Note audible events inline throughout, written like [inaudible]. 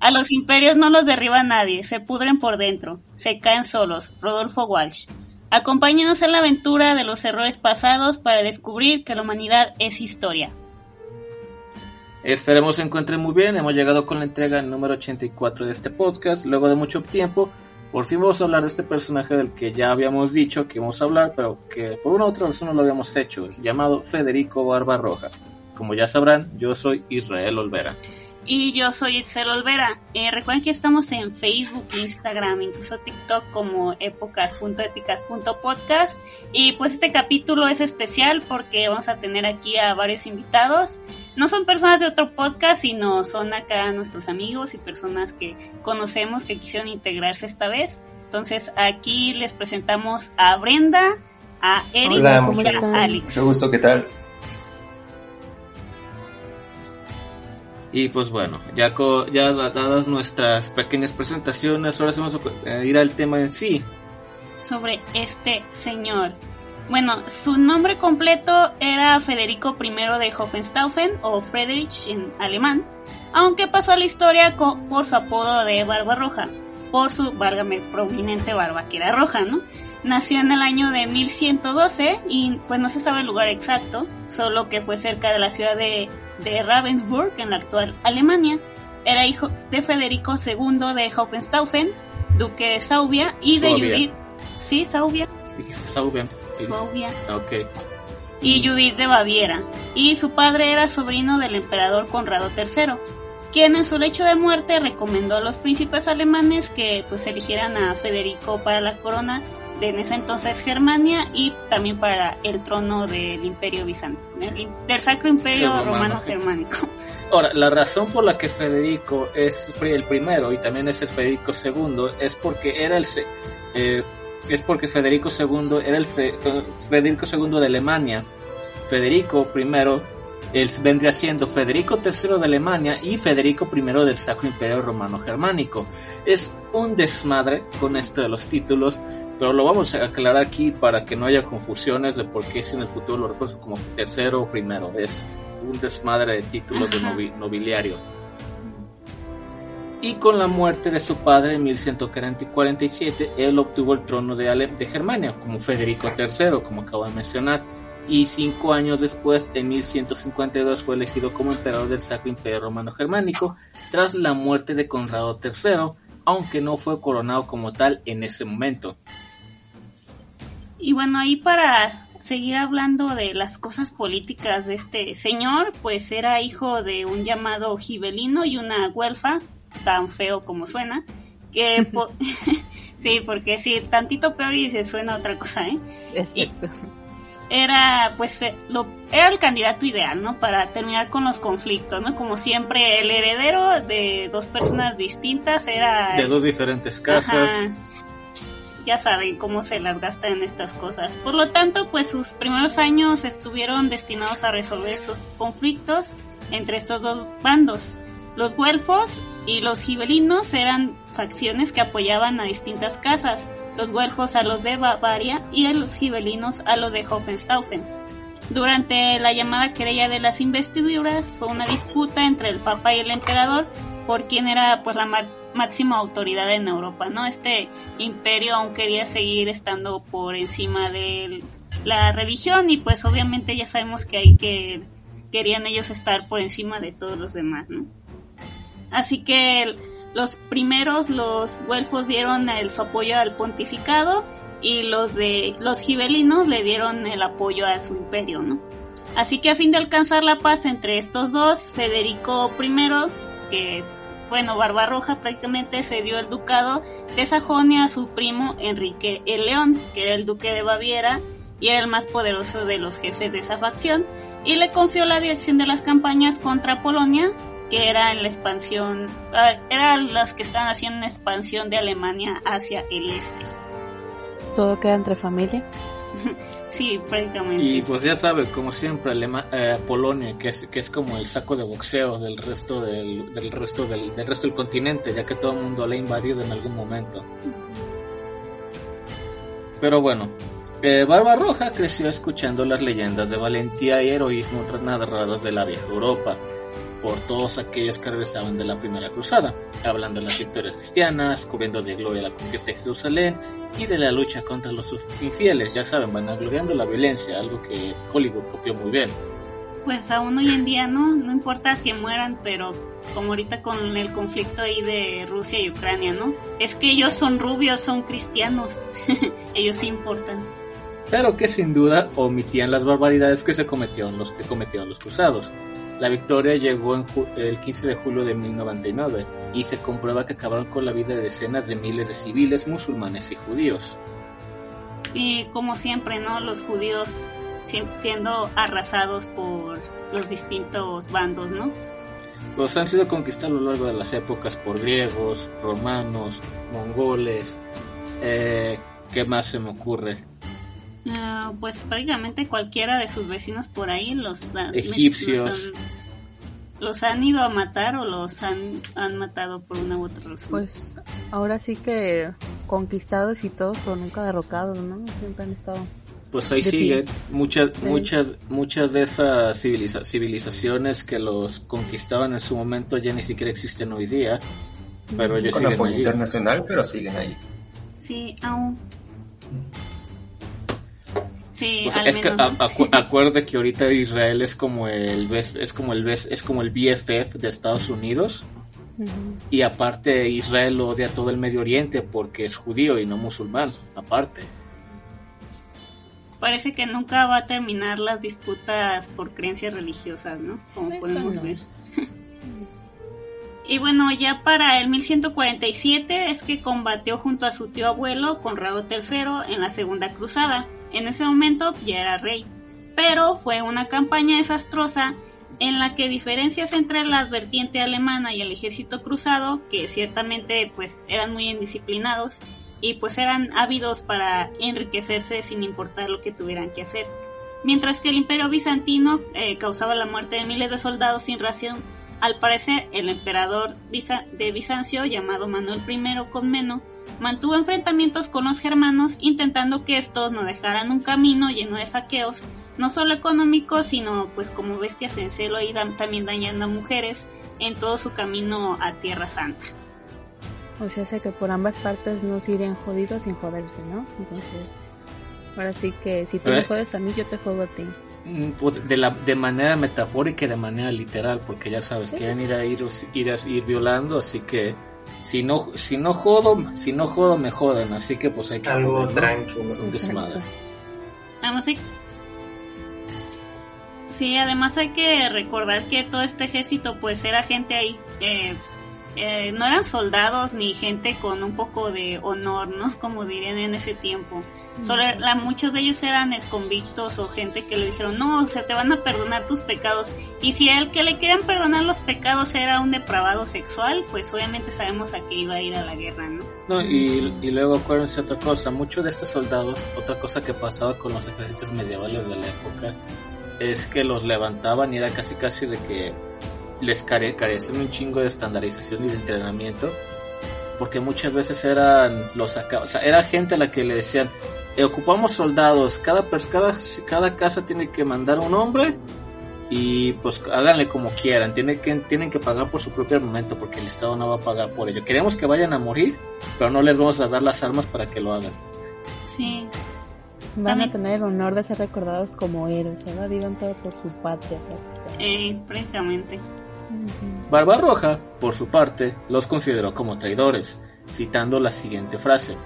A los imperios no los derriba nadie, se pudren por dentro, se caen solos. Rodolfo Walsh. Acompáñenos en la aventura de los errores pasados para descubrir que la humanidad es historia. Esperemos se encuentren muy bien, hemos llegado con la entrega número 84 de este podcast, luego de mucho tiempo, por fin vamos a hablar de este personaje del que ya habíamos dicho que íbamos a hablar, pero que por una u otra razón no lo habíamos hecho, llamado Federico Barbarroja. Como ya sabrán, yo soy Israel Olvera. Y yo soy Itzel Olvera. Eh, recuerden que estamos en Facebook, Instagram, incluso TikTok como épocas.épicas.podcast. Y pues este capítulo es especial porque vamos a tener aquí a varios invitados. No son personas de otro podcast, sino son acá nuestros amigos y personas que conocemos que quisieron integrarse esta vez. Entonces aquí les presentamos a Brenda, a Eric y a Alex. Mucho gusto, ¿qué tal? Y pues bueno, ya, ya dadas nuestras pequeñas presentaciones, ahora vamos a ir al tema en sí. Sobre este señor. Bueno, su nombre completo era Federico I de Hohenstaufen o Friedrich en alemán, aunque pasó a la historia por su apodo de Barba Roja, por su, válgame, prominente barba que era roja, ¿no? Nació en el año de 1112 y pues no se sabe el lugar exacto, solo que fue cerca de la ciudad de de Ravensburg, en la actual Alemania. Era hijo de Federico II de Hohenstaufen, duque de Saubia, y de Judith. Sí, Saubia. Saubia. Ok. Y Judith de Baviera. Y su padre era sobrino del emperador Conrado III, quien en su lecho de muerte recomendó a los príncipes alemanes que pues eligieran a Federico para la corona en ese entonces Germania y también para el trono del Imperio Bizantino, del Sacro Imperio Romano, Germánico. Ahora, la razón por la que Federico es el primero y también es el Federico II es porque era el eh, es porque Federico II era el Federico II de Alemania. Federico I él vendría siendo Federico III de Alemania y Federico I del Sacro Imperio Romano Germánico. Es un desmadre con esto de los títulos, pero lo vamos a aclarar aquí para que no haya confusiones de por qué si en el futuro lo refuerzo como tercero o primero. Es un desmadre de títulos de nobiliario. Y con la muerte de su padre en 1147, él obtuvo el trono de, de Germania como Federico III, como acabo de mencionar. Y cinco años después, en 1152, fue elegido como emperador del Sacro Imperio Romano Germánico, tras la muerte de Conrado III, aunque no fue coronado como tal en ese momento. Y bueno, ahí para seguir hablando de las cosas políticas de este señor, pues era hijo de un llamado Gibelino y una güelfa, tan feo como suena, que [laughs] sí, porque sí, tantito peor y se suena otra cosa, ¿eh? era pues eh, lo era el candidato ideal, ¿no? Para terminar con los conflictos, ¿no? Como siempre el heredero de dos personas distintas era de dos diferentes casas ya saben cómo se las gastan en estas cosas. Por lo tanto, pues sus primeros años estuvieron destinados a resolver estos conflictos entre estos dos bandos. Los güelfos y los gibelinos eran facciones que apoyaban a distintas casas, los güelfos a los de Bavaria y los gibelinos a los de Hohenstaufen. Durante la llamada querella de las investiduras fue una disputa entre el papa y el emperador por quién era pues la máxima autoridad en Europa, ¿no? Este imperio aún quería seguir estando por encima de la religión y pues obviamente ya sabemos que ahí que querían ellos estar por encima de todos los demás, ¿no? Así que los primeros, los güelfos dieron el, su apoyo al pontificado y los de los gibelinos le dieron el apoyo a su imperio, ¿no? Así que a fin de alcanzar la paz entre estos dos, Federico I, que bueno, Barbarroja prácticamente cedió el ducado de Sajonia a su primo Enrique el León, que era el duque de Baviera y era el más poderoso de los jefes de esa facción, y le confió la dirección de las campañas contra Polonia, que era en la expansión, eran las que estaban haciendo una expansión de Alemania hacia el este. ¿Todo queda entre familia? [laughs] sí, prácticamente. Y pues ya sabes, como siempre, eh, Polonia, que es, que es como el saco de boxeo del resto del, del resto del, del, resto del continente, ya que todo el mundo la ha invadido en algún momento. Pero bueno, eh, Barbarroja creció escuchando las leyendas de valentía y heroísmo narradas de la vieja Europa por todos aquellos que regresaban de la primera cruzada, hablando de las victorias cristianas, cubriendo de gloria la conquista de Jerusalén y de la lucha contra los infieles, ya saben, van vanagloriando la violencia, algo que Hollywood copió muy bien. Pues aún hoy en día no, no importa que mueran, pero como ahorita con el conflicto ahí de Rusia y Ucrania, ¿no? Es que ellos son rubios, son cristianos, [laughs] ellos sí importan. Pero que sin duda omitían las barbaridades que se cometieron los que cometieron los cruzados. La victoria llegó en el 15 de julio de 1099 y se comprueba que acabaron con la vida de decenas de miles de civiles musulmanes y judíos. Y como siempre, ¿no? Los judíos siendo arrasados por los distintos bandos, ¿no? Todos han sido conquistados a lo largo de las épocas por griegos, romanos, mongoles. Eh, ¿Qué más se me ocurre? Ah, pues prácticamente cualquiera de sus vecinos por ahí, los egipcios. Los han, ido a matar o los han, han matado por una u otra razón. Pues ahora sí que conquistados y todos, pero nunca derrocados, ¿no? Siempre han estado. Pues ahí siguen muchas, muchas, muchas de esas civilizaciones que los conquistaban en su momento ya ni siquiera existen hoy día, pero ellos Con apoyo internacional, pero siguen ahí. Sí, aún. Sí, es que acuerde que ahorita Israel es como el es como el es como el BFF de Estados Unidos. Y aparte Israel odia todo el Medio Oriente porque es judío y no musulmán, aparte. Parece que nunca va a terminar las disputas por creencias religiosas, ¿no? Como podemos ver. [laughs] y bueno, ya para el 1147 es que combatió junto a su tío abuelo Conrado III en la Segunda Cruzada en ese momento ya era rey, pero fue una campaña desastrosa en la que diferencias entre la vertiente alemana y el ejército cruzado, que ciertamente pues eran muy indisciplinados y pues eran ávidos para enriquecerse sin importar lo que tuvieran que hacer. Mientras que el imperio bizantino eh, causaba la muerte de miles de soldados sin ración, al parecer el emperador de Bizancio, llamado Manuel I Comneno, mantuvo enfrentamientos con los germanos intentando que estos no dejaran un camino lleno de saqueos, no solo económicos, sino pues como bestias en celo y también dañando a mujeres en todo su camino a Tierra Santa. O sea, sé que por ambas partes no se irían jodidos sin joderse, ¿no? Entonces, ahora sí que si tú me jodes a mí, yo te jodo a ti. Mm, pues, de, la, de manera metafórica y de manera literal, porque ya sabes, quieren ir a ir, ir a ir violando, así que si no, si no jodo, si no jodo me jodan, así que pues hay que algo tranquilo, Vamos a Sí, además hay que recordar que todo este ejército pues era gente ahí, eh, eh, no eran soldados ni gente con un poco de honor, ¿no? [laughs] Como dirían en ese tiempo. Solo la, muchos de ellos eran esconvictos o gente que le dijeron, no, o sea, te van a perdonar tus pecados. Y si el que le querían perdonar los pecados era un depravado sexual, pues obviamente sabemos a qué iba a ir a la guerra, ¿no? No, y, y luego acuérdense otra cosa, muchos de estos soldados, otra cosa que pasaba con los ejércitos medievales de la época, es que los levantaban y era casi casi de que les care carecen un chingo de estandarización y de entrenamiento porque muchas veces eran los o sea, era gente a la que le decían eh, ocupamos soldados, cada, cada, cada casa tiene que mandar un hombre y pues háganle como quieran, tienen que, tienen que pagar por su propio armamento porque el Estado no va a pagar por ello. Queremos que vayan a morir, pero no les vamos a dar las armas para que lo hagan. Sí. Van a tener el honor de ser recordados como héroes, ¿verdad? Vivan todo por su patria. Eh, prácticamente. Barbarroja, por su parte, los consideró como traidores, citando la siguiente frase.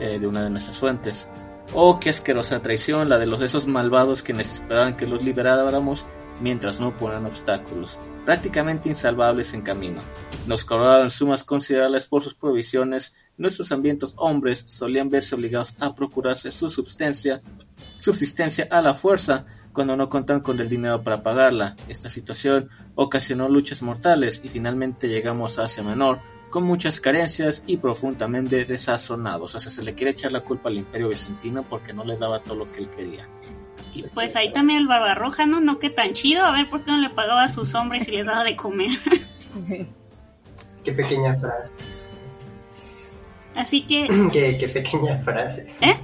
Eh, de una de nuestras fuentes. Oh, qué asquerosa traición, la de los esos malvados que esperaban que los liberáramos mientras no ponen obstáculos, prácticamente insalvables en camino. Nos cobraban sumas considerables por sus provisiones, nuestros ambientes hombres solían verse obligados a procurarse su subsistencia, subsistencia a la fuerza, cuando no contan con el dinero para pagarla. Esta situación ocasionó luchas mortales y finalmente llegamos a Asia Menor con muchas carencias y profundamente desazonados. O sea, se le quiere echar la culpa al imperio bizantino porque no le daba todo lo que él quería. Y pues ahí también el Barbarroja, ¿no? No que tan chido, a ver por qué no le pagaba a sus hombres y les daba de comer. [laughs] Qué pequeña frase. Así que... [laughs] qué, qué pequeña frase. ¿Eh?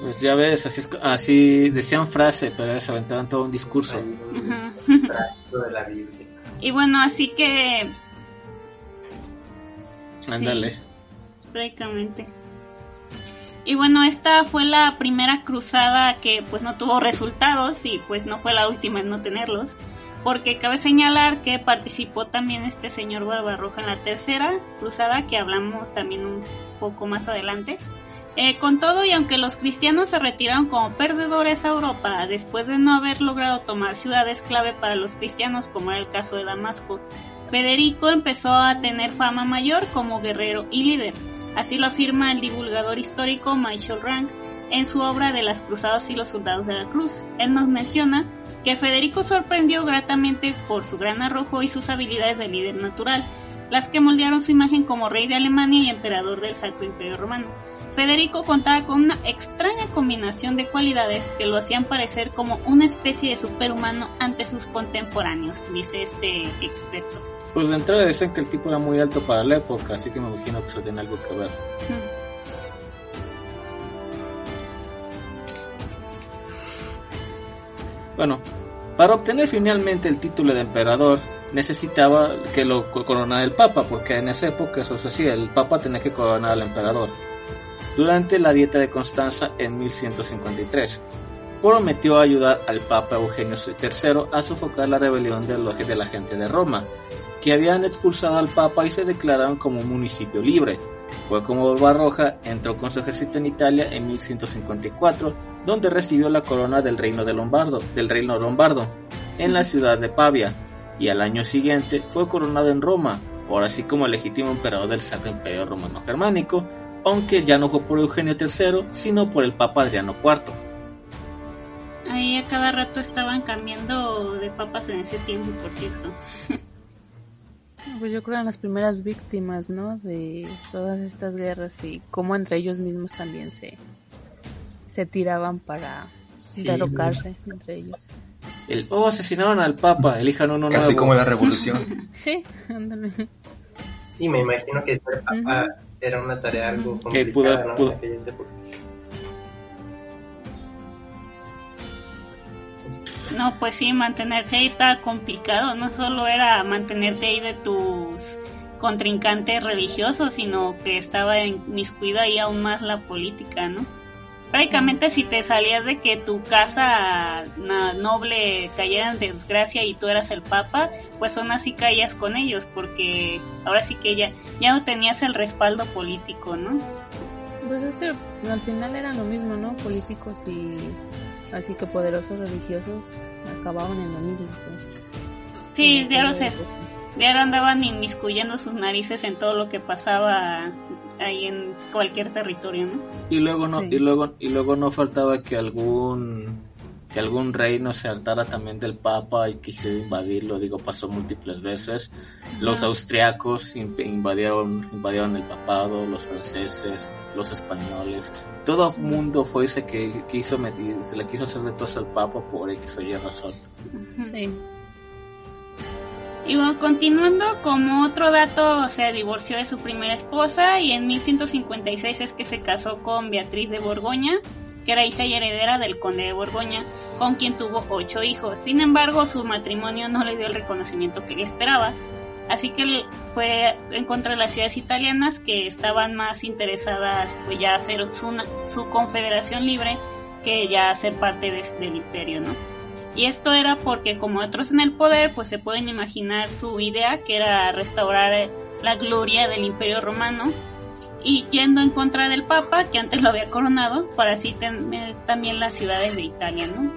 Pues ya ves, así, es- así decían frase, pero se aventaban todo un discurso. Ajá. Frase de la Biblia. Y bueno, así que Ándale. prácticamente. Y bueno, esta fue la primera cruzada que pues no tuvo resultados y pues no fue la última en no tenerlos. Porque cabe señalar que participó también este señor Barbarroja en la tercera cruzada que hablamos también un poco más adelante. Eh, con todo y aunque los cristianos se retiraron como perdedores a Europa después de no haber logrado tomar ciudades clave para los cristianos como era el caso de Damasco, Federico empezó a tener fama mayor como guerrero y líder. Así lo afirma el divulgador histórico Michael Rank en su obra de las cruzadas y los soldados de la cruz. Él nos menciona que Federico sorprendió gratamente por su gran arrojo y sus habilidades de líder natural, las que moldearon su imagen como rey de Alemania y emperador del Sacro Imperio Romano. Federico contaba con una extraña combinación de cualidades que lo hacían parecer como una especie de superhumano ante sus contemporáneos, dice este experto. Pues de entrada dicen que el tipo era muy alto para la época, así que me imagino que eso tiene algo que ver. Bueno, para obtener finalmente el título de emperador necesitaba que lo co- coronara el papa, porque en esa época eso se hacía, el papa tenía que coronar al emperador. Durante la dieta de Constanza en 1153, prometió ayudar al papa Eugenio III a sofocar la rebelión de, los- de la gente de Roma, que habían expulsado al papa y se declararon como un municipio libre. Fue como Barbarroja entró con su ejército en Italia en 1154, donde recibió la corona del reino de Lombardo, del reino lombardo, en la ciudad de Pavia, y al año siguiente fue coronado en Roma, por así como legítimo emperador del Sacro Imperio Romano Germánico, aunque ya no fue por Eugenio III, sino por el Papa Adriano IV. Ahí a cada rato estaban cambiando de papas en ese tiempo, por cierto. [laughs] Pues yo creo que eran las primeras víctimas, ¿no? De todas estas guerras y cómo entre ellos mismos también se, se tiraban para Sí. derrocarse entre ellos. El, oh, asesinaron al Papa, elijan uno Casi nuevo. como la [laughs] revolución. Sí, ándale. Sí, me imagino que ser papá era una tarea algo Que pudo- complicada, ¿no? pudo- En aquellas épocas. No, pues sí, mantenerte ahí estaba complicado. No solo era mantenerte ahí de tus contrincantes religiosos, sino que estaba inmiscuida ahí aún más la política, ¿no? Prácticamente si te salías de que tu casa noble cayera en desgracia y tú eras el papa, pues aún así caías con ellos, porque ahora sí que ya, ya no tenías el respaldo político, ¿no? Pues es que al final eran lo mismo, ¿no? Políticos y así que poderosos religiosos acababan en lo mismo. Sí, ya lo sé. Diario andaban inmiscuyendo sus narices en todo lo que pasaba ahí en cualquier territorio, ¿no? Y luego no, Sí. y luego, y luego no faltaba que algún que algún reino se hartara también del Papa y quisiera invadirlo, digo, pasó múltiples veces. Los austriacos in- invadieron, invadieron el papado, los franceses, los españoles, todo el mundo fue ese que quiso meter, se le quiso hacer de tos al Papa por X o Y razón. Sí. Y bueno, continuando, como otro dato, se divorció de su primera esposa y en 1156 es que se casó con Beatriz de Borgoña, que era hija y heredera del conde de Borgoña, con quien tuvo ocho hijos. Sin embargo, su matrimonio no le dio el reconocimiento que ella esperaba, así que él fue en contra de las ciudades italianas que estaban más interesadas pues ya hacer su, su confederación libre que ya ser parte de- del imperio, ¿no? Y esto era porque como otros en el poder, pues se pueden imaginar su idea, que era restaurar eh, la gloria del imperio romano, y yendo en contra del papa, que antes lo había coronado, para así tener también las ciudades de Italia, ¿no?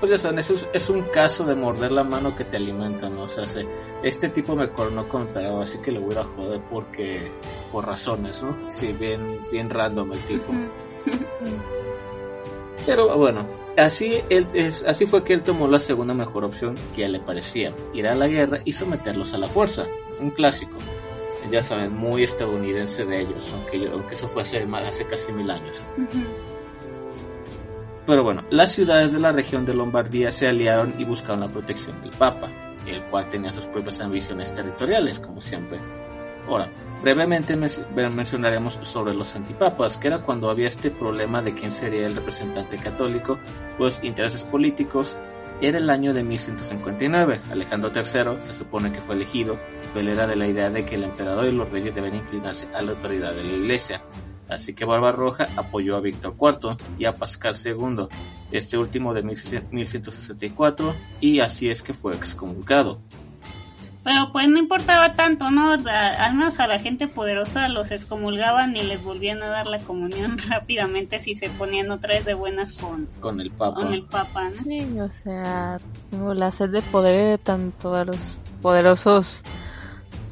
Pues ya saben, es, es un caso de morder la mano que te alimenta, ¿no? O sea, se- este tipo me coronó como emperador, así que le voy a joder porque, por razones, ¿no? Sí, bien, bien random el tipo. [laughs] Sí. Pero bueno, así, él, es, así fue que él tomó la segunda mejor opción que le parecía, ir a la guerra y someterlos a la fuerza, un clásico. Ya saben, muy estadounidense de ellos, aunque, yo- aunque eso fue hace, hace casi mil años. Pero bueno, las ciudades de la región de Lombardía se aliaron y buscaron la protección del Papa, el cual tenía sus propias ambiciones territoriales, como siempre. Ahora, brevemente men- mencionaremos sobre los antipapas, que era cuando había este problema de quién sería el representante católico, pues intereses políticos. Era el año de 1159. Alejandro III se supone que fue elegido, pero era de la idea de que el emperador y los reyes deben inclinarse a la autoridad de la iglesia. Así que Barbarroja apoyó a Víctor IV y a Pascal II, este último de 1164, y así es que fue excomulgado. Pero pues no importaba tanto, ¿no? A- al menos a la gente poderosa los excomulgaban y les volvían a dar la comunión [laughs] rápidamente si se ponían otra vez de buenas con, con el Papa. con el Papa, ¿no? Sí, o sea, como la sed de poder de tanto a los poderosos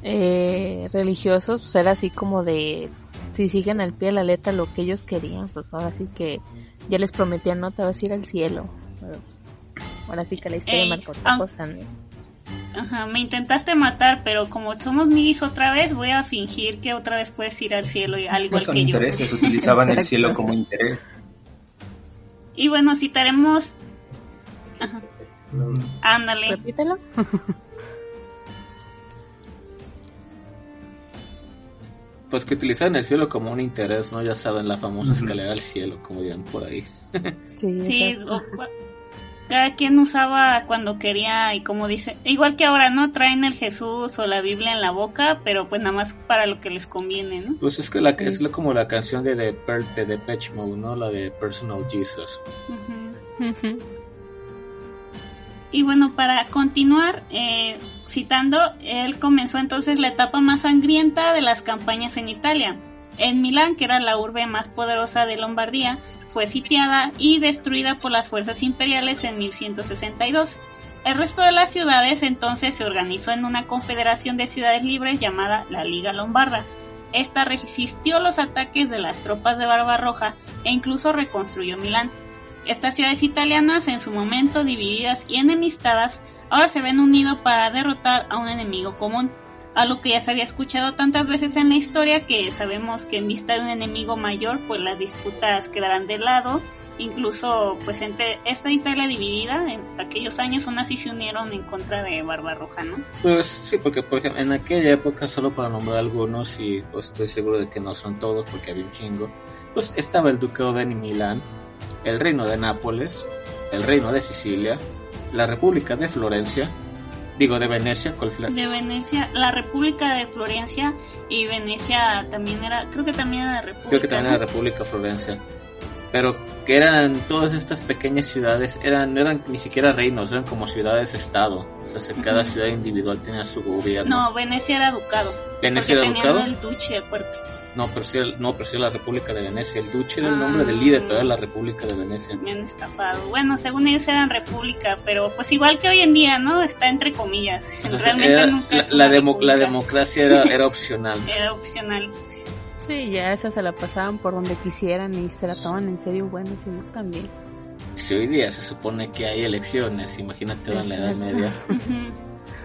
eh, religiosos, pues era así como de si siguen al pie de la letra lo que ellos querían, pues ahora sí que ya les prometían, no te vas a ir al cielo. Pero, ahora sí que la historia Ey, marcó otra aun- cosa, ¿no? Ajá, me intentaste matar, pero como somos migis otra vez, voy a fingir que otra vez puedes ir al cielo, y- al No igual son que yo. intereses, utilizaban el cielo como [laughs] interés. Y bueno, citaremos... Mm, Ándale. Repítelo. [laughs] Pues que utilizaban el cielo como un interés, ¿no? Ya saben, la famosa escalera al cielo, como dirán por ahí. [laughs] Sí, Sí, o- cada quien usaba cuando quería y como dice, igual que ahora, ¿no? Traen el Jesús o la Biblia en la boca, pero pues nada más para lo que les conviene, ¿no? Pues es que la, Sí. es como la canción de, The Per- de Depeche Mode, ¿no? La de Personal Jesus. Y bueno, para continuar eh, citando, él comenzó entonces la etapa más sangrienta de las campañas en Italia. En Milán, que era la urbe más poderosa de Lombardía, fue sitiada y destruida por las fuerzas imperiales en 1162. El resto de las ciudades entonces se organizó en una confederación de ciudades libres llamada la Liga Lombarda. Esta resistió los ataques de las tropas de Barbarroja e incluso reconstruyó Milán. Estas ciudades italianas, en su momento divididas y enemistadas, ahora se ven unidos para derrotar a un enemigo común. Algo que ya se había escuchado tantas veces en la historia que sabemos que en vista de un enemigo mayor, pues las disputas quedarán de lado. Incluso, pues entre esta Italia dividida, en aquellos años aún así se unieron en contra de Barbarroja, ¿no? Pues sí, porque por ejemplo, en aquella época, solo para nombrar algunos, y pues estoy seguro de que no son todos porque había un chingo, pues estaba el ducado de Milán, el reino de Nápoles, el reino de Sicilia, la República de Florencia, digo de Venecia, ¿cuál fue la- De Venecia, la República de Florencia y Venecia también era, creo que también era la República. creo que también era República de Florencia. Pero que eran todas estas pequeñas ciudades, eran, no eran ni siquiera reinos, eran como ciudades-estado. O sea, cada ciudad individual tenía su gobierno. No, Venecia era ducado. ¿Venecia porque era ducado? el duce aparte. No, pero sí, no, pero sí era la República de Venecia. El Duce era el Ah. nombre del líder, pero era la República de Venecia. Me han estafado. Bueno, según ellos eran república, pero pues igual que hoy en día, ¿no? Está entre comillas. Realmente era- nunca la, la demo- democracia era, era opcional. [laughs] Era opcional. Sí, ya esa se la pasaban por donde quisieran y se la toman en serio, bueno, si no también. Si hoy día se supone que hay elecciones, imagínate ahora en la Edad. Media. [laughs]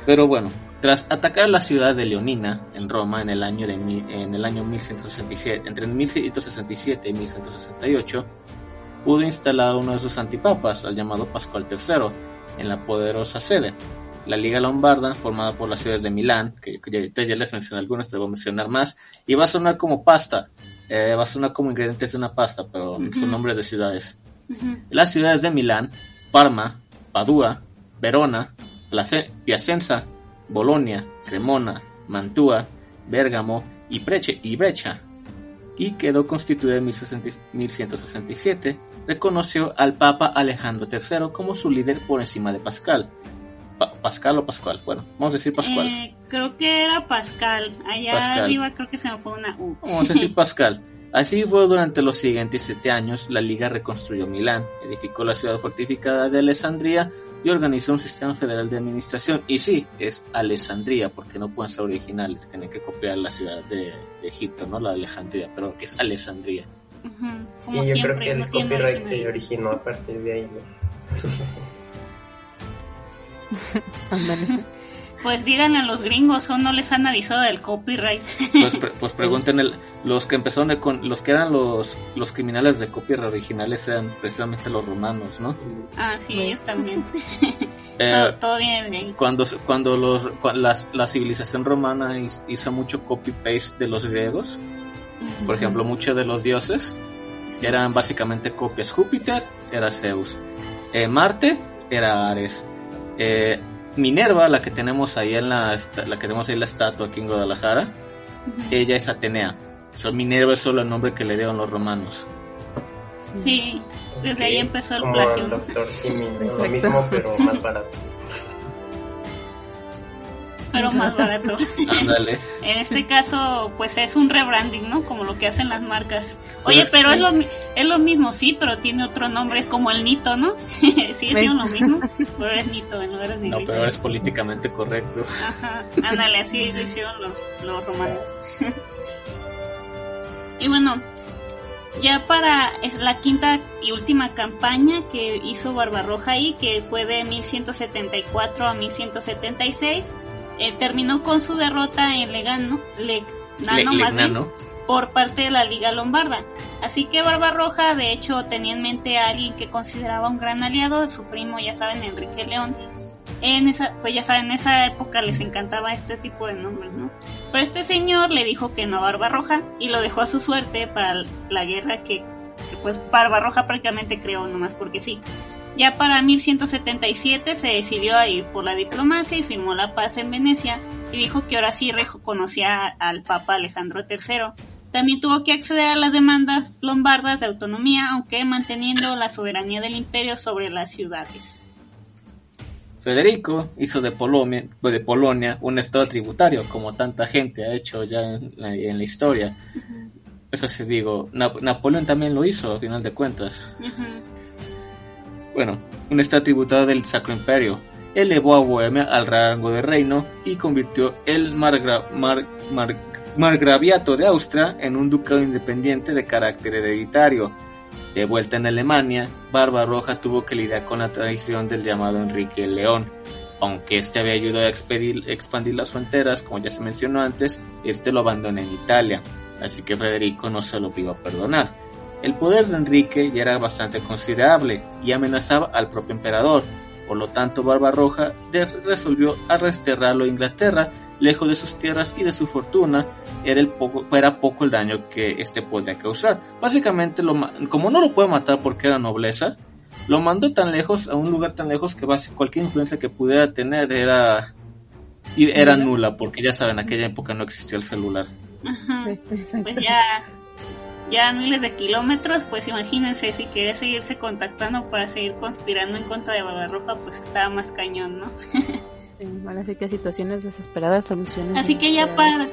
Pero bueno, tras atacar la ciudad de Leonina en Roma en el año de en el año 1167, entre 1167 y 1168, pudo instalar uno de sus antipapas, al llamado Pascual III, en la poderosa sede. La Liga Lombarda, formada por las ciudades de Milán, que que ya, ya les mencioné algunas, te voy a mencionar más, y va a sonar como pasta, eh, va a sonar como ingredientes de una pasta, pero son nombres de ciudades. Las ciudades de Milán, Parma, Padua, Verona, Piacenza, Bolonia, Cremona, Mantua, Bérgamo y, Breche- y Brecha. Y quedó constituida en 1060 1167. Reconoció al Papa Alejandro III como su líder por encima de Pascal. Pa- Pascal o Pascual, bueno, vamos a decir Pascual. Eh, creo que era Pascal. Allá Pascal. arriba creo que se me fue una U. Vamos a decir [laughs] Pascal. Así fue durante los siguientes siete años, la Liga reconstruyó Milán, edificó la ciudad fortificada de Alessandría y organizó un sistema federal de administración. Y sí, es Alessandría, porque no pueden ser originales, tienen que copiar la ciudad de, de Egipto, no la de Alejandría, pero que es Alessandría. Sí, Como yo creo que el no copyright se originó a partir de ahí. Pues díganle a los gringos, o no les han avisado del copyright. Pues, pre- pues [laughs] pregunten, el- los que empezaron con, los que eran los, los criminales de copia originales eran precisamente los romanos, ¿no? Ah, sí, ellos también. [laughs] Eh, todo, todo viene de ahí. cuando cuando los las- la civilización romana hizo mucho copy paste de los griegos por ejemplo muchos de los dioses eran básicamente copias Júpiter era Zeus Eh, Marte era Ares Eh, Minerva la que tenemos ahí en la la que tenemos ahí en la estatua aquí en Guadalajara ella es Atenea So, Minerva es solo el nombre que le dieron los romanos Sí, desde ahí empezó el Como plagio. el Doctor Simi, ¿no? lo Exacto. mismo pero más barato. pero más barato. ándale [laughs] En este caso, pues es un rebranding, ¿no? Como lo que hacen las marcas. Oye, Pues, pero es sí. lo, mi- es lo mismo, sí, pero tiene otro nombre, es como el Nito, ¿no? [laughs] sí, hicieron lo mismo, [laughs] pero es Nito en lugar de no pero ahora es políticamente correcto Ajá, ándale, así lo hicieron los, los romanos. Y bueno, ya para es la quinta y última campaña que hizo Barbarroja ahí, que fue de 1174 a 1176, eh, terminó con su derrota en Legano, Legnano, Le- más bien, Legnano. por parte de la Liga Lombarda. Así que Barbarroja, de hecho, tenía en mente a alguien que consideraba un gran aliado, su primo, ya saben, Enrique León. En esa, pues ya saben, en esa época les encantaba este tipo de nombres, ¿no? Pero este señor le dijo que no a Barbarroja y lo dejó a su suerte para la guerra que, que pues Barbarroja prácticamente creó nomás porque sí. Ya para 1177 se decidió a ir por la diplomacia y firmó la paz en Venecia y dijo que ahora sí reconocía al Papa Alejandro III. También tuvo que acceder a las demandas lombardas de autonomía, aunque manteniendo la soberanía del imperio sobre las ciudades. Federico hizo de Polonia, de Polonia un estado tributario, como tanta gente ha hecho ya en la, en la historia. Eso sí digo, Nap- Napoleón también lo hizo, a final de cuentas. Bueno, un estado tributario del Sacro Imperio. Elevó a Bohemia al rango de reino y convirtió el margra- mar- mar- margraviato de Austria en un ducado independiente de carácter hereditario. De vuelta en Alemania, Barbarroja tuvo que lidiar con la traición del llamado Enrique el León. Aunque este había ayudado a expandir las fronteras, como ya se mencionó antes, este lo abandonó en Italia, así que Federico no se lo a perdonar. El poder de Enrique ya era bastante considerable y amenazaba al propio emperador, por lo tanto Barbarroja resolvió arrastrarlo a Inglaterra, lejos de sus tierras y de su fortuna, era, el poco, era poco el daño que este podía causar. Básicamente, lo, ma- como no lo puede matar porque era nobleza, lo mandó tan lejos, a un lugar tan lejos que cualquier influencia que pudiera tener era, era nula, porque ya saben, en aquella época no existía el celular. Ajá. [laughs] Pues ya, ya a miles de kilómetros, pues imagínense si quería seguirse contactando para seguir conspirando en contra de Barbarroja, pues estaba más cañón, ¿no? Sí, ahora sí que situaciones desesperadas, soluciones. Así que ya para...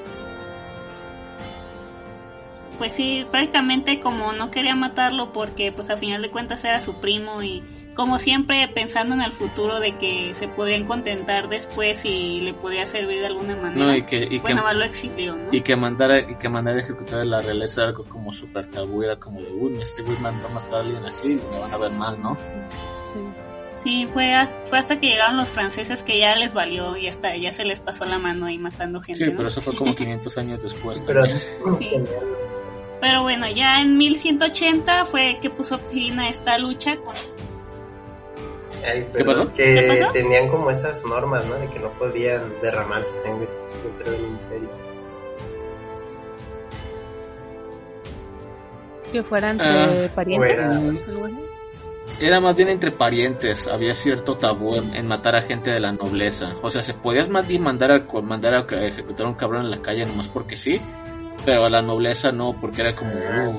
Pues sí, prácticamente como no quería matarlo porque pues a final de cuentas era su primo y como siempre pensando en el futuro de que se podrían contentar después y le podría servir de alguna manera. No, y que, y que, lo exilió, ¿no? y que mandara y que mandara a ejecutar a la realeza era algo como súper tabú, era como de, uy, este güey mandó a matar a alguien así, me van a ver mal, ¿no? Sí. Sí, fue, as- fue hasta que llegaron los franceses que ya les valió y hasta ya se les pasó la mano ahí matando gente. Sí, ¿no? pero eso fue como [laughs] 500 años después. Pero. Sí. Pero bueno, ya en 1180 fue que puso fin a esta lucha con... Ay, ¿Qué pero pasó? Que ¿Qué pasó? tenían como esas normas, ¿no? De que no podían derramar sangre dentro del imperio. Que fuera entre Ah, parientes. fuera. Era más bien entre parientes, había cierto tabú en, en matar a gente de la nobleza. O sea, se podía más bien mandar a, mandar a ejecutar a un cabrón en la calle nomás porque sí, pero a la nobleza no, porque era como... uh,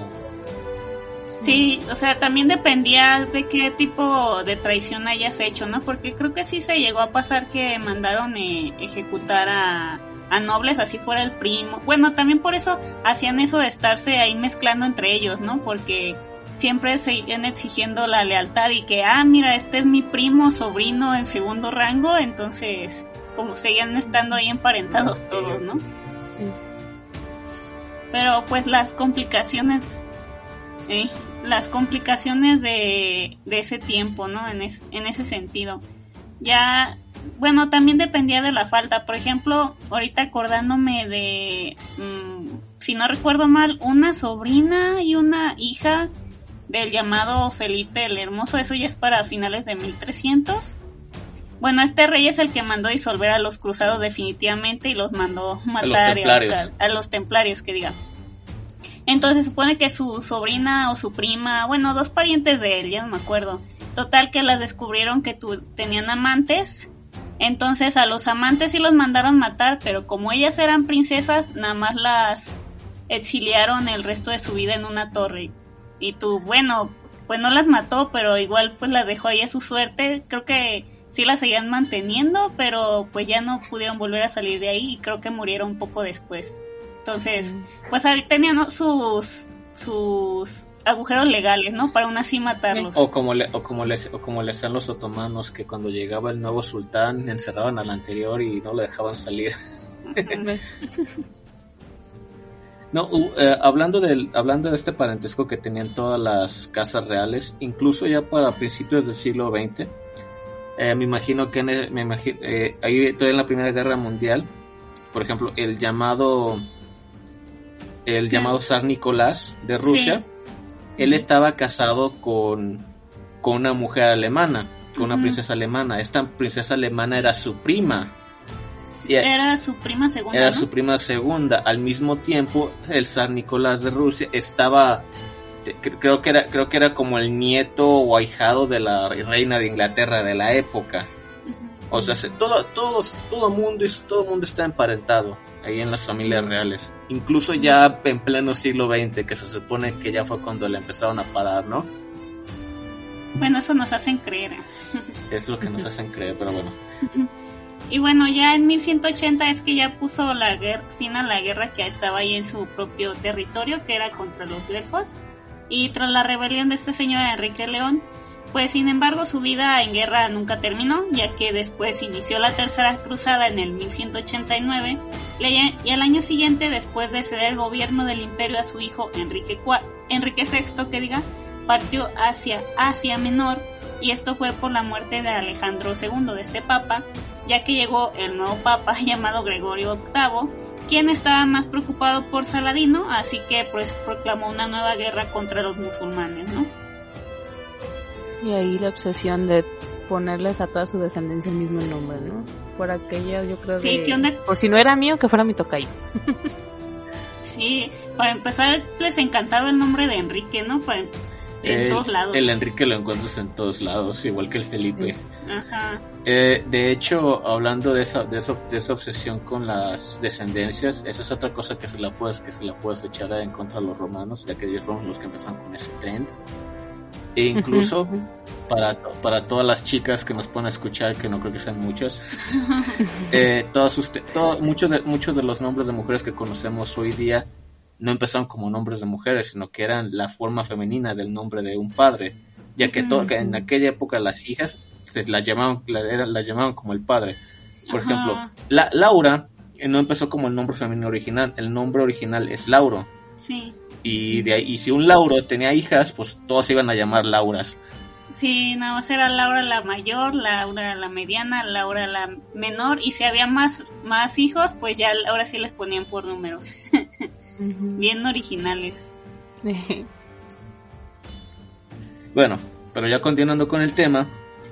Sí, o sea, también dependía de qué tipo de traición hayas hecho, ¿no? Porque creo que sí se llegó a pasar que mandaron eh, ejecutar a, a nobles, así fuera el primo. Bueno, también por eso hacían eso de estarse ahí mezclando entre ellos, ¿no? Porque siempre seguían exigiendo la lealtad y que, ah, mira, este es mi primo, sobrino en segundo rango, entonces como seguían estando ahí emparentados todos, ¿no? Sí. Pero pues las complicaciones, eh, las complicaciones de, de ese tiempo, ¿no? En, es- en ese sentido. Ya, bueno, también dependía de la falta. Por ejemplo, ahorita acordándome de, mm, si no recuerdo mal, una sobrina y una hija del llamado Felipe el Hermoso, eso ya es para finales de 1300. Bueno, este rey es el que mandó disolver a los cruzados definitivamente y los mandó matar y templarios. ahorcar- a los templarios, que diga. Entonces supone que su sobrina o su prima, bueno, dos parientes de él, ya no me acuerdo. Total que las descubrieron que tu- tenían amantes. Entonces a los amantes sí los mandaron matar, pero como ellas eran princesas, nada más las exiliaron el resto de su vida en una torre. Y tú, bueno, pues no las mató, pero igual pues las dejó ahí a su suerte. Creo que sí las seguían manteniendo, pero pues ya no pudieron volver a salir de ahí y creo que murieron un poco después. Entonces, pues ahí tenían ¿no? sus sus agujeros legales, ¿no? Para aún así matarlos. O como, le, o, como les, o como le hacían los otomanos, que cuando llegaba el nuevo sultán encerraban al anterior y no lo dejaban salir. [laughs] No, u- eh, hablando, del, hablando de este parentesco que tenían todas las casas reales, incluso ya para principios del siglo XX, eh, me imagino que en el- me imagi- eh, ahí todavía en la Primera Guerra Mundial, por ejemplo, el llamado el llamado zar Nicolás de Rusia, Sí. él estaba casado con, con una mujer alemana, con una princesa alemana. Esta princesa alemana era su prima. Era su prima segunda, era ¿no? su prima segunda. Al mismo tiempo, el zar Nicolás de Rusia estaba, cre- creo que era, creo que era como el nieto o ahijado de la reina de Inglaterra de la época. O sea, se- todo, todos, todo mundo, todo mundo está emparentado ahí en las familias reales. Incluso ya en pleno siglo XX, que se supone que ya fue cuando le empezaron a parar, ¿no? Bueno, eso nos hacen creer. [laughs] Es lo que nos hacen creer, pero bueno. Y bueno, ya en 1180 es que ya puso la guerra, fin a la guerra que estaba ahí en su propio territorio, que era contra los elfos. Y tras la rebelión de este señor Enrique León, pues sin embargo su vida en guerra nunca terminó, ya que después inició la tercera cruzada en el 1189 le- y al año siguiente, después de ceder el gobierno del imperio a su hijo Enrique VI, que diga, partió hacia Asia Menor y esto fue por la muerte de Alejandro II, de este papa, ya que llegó el nuevo papa [laughs] llamado Gregorio VIII, quien estaba más preocupado por Saladino, así que pues proclamó una nueva guerra contra los musulmanes, ¿no? Y ahí la obsesión de ponerles a toda su descendencia el mismo nombre, ¿no? Por aquello, yo creo Sí, de- ¿qué onda? Por si no era mío, que fuera mi tocayo. Sí, para empezar les encantaba el nombre de Enrique, ¿no? Para- en el, todos lados. el Enrique lo encuentras en todos lados, igual que el Felipe. Ajá. Eh, de hecho, hablando de esa, de, esa, de esa obsesión con las descendencias, esa es otra cosa que se la puedes, que se la puedes echar en contra de los romanos, ya que ellos fueron los que empezaron con ese trend. E incluso para, para todas las chicas que nos puedan escuchar, que no creo que sean muchas, [laughs] eh, todas usted, todo- muchos, de, muchos de los nombres de mujeres que conocemos hoy día no empezaron como nombres de mujeres, sino que eran la forma femenina del nombre de un padre, ya que, to- que en aquella época las hijas se las llamaban, la, era- las llamaban como el padre. Por Ajá. ejemplo, la, Laura eh, no empezó como el nombre femenino original, el nombre original es Lauro. Sí. Y de ahí, y si un Lauro tenía hijas, pues todos se iban a llamar Lauras. Sí, nada más era Laura la mayor, Laura la mediana, Laura la menor, y si había más, más hijos, pues ya ahora sí les ponían por números. [laughs] Bien originales. [laughs] Bueno, pero ya continuando con el tema,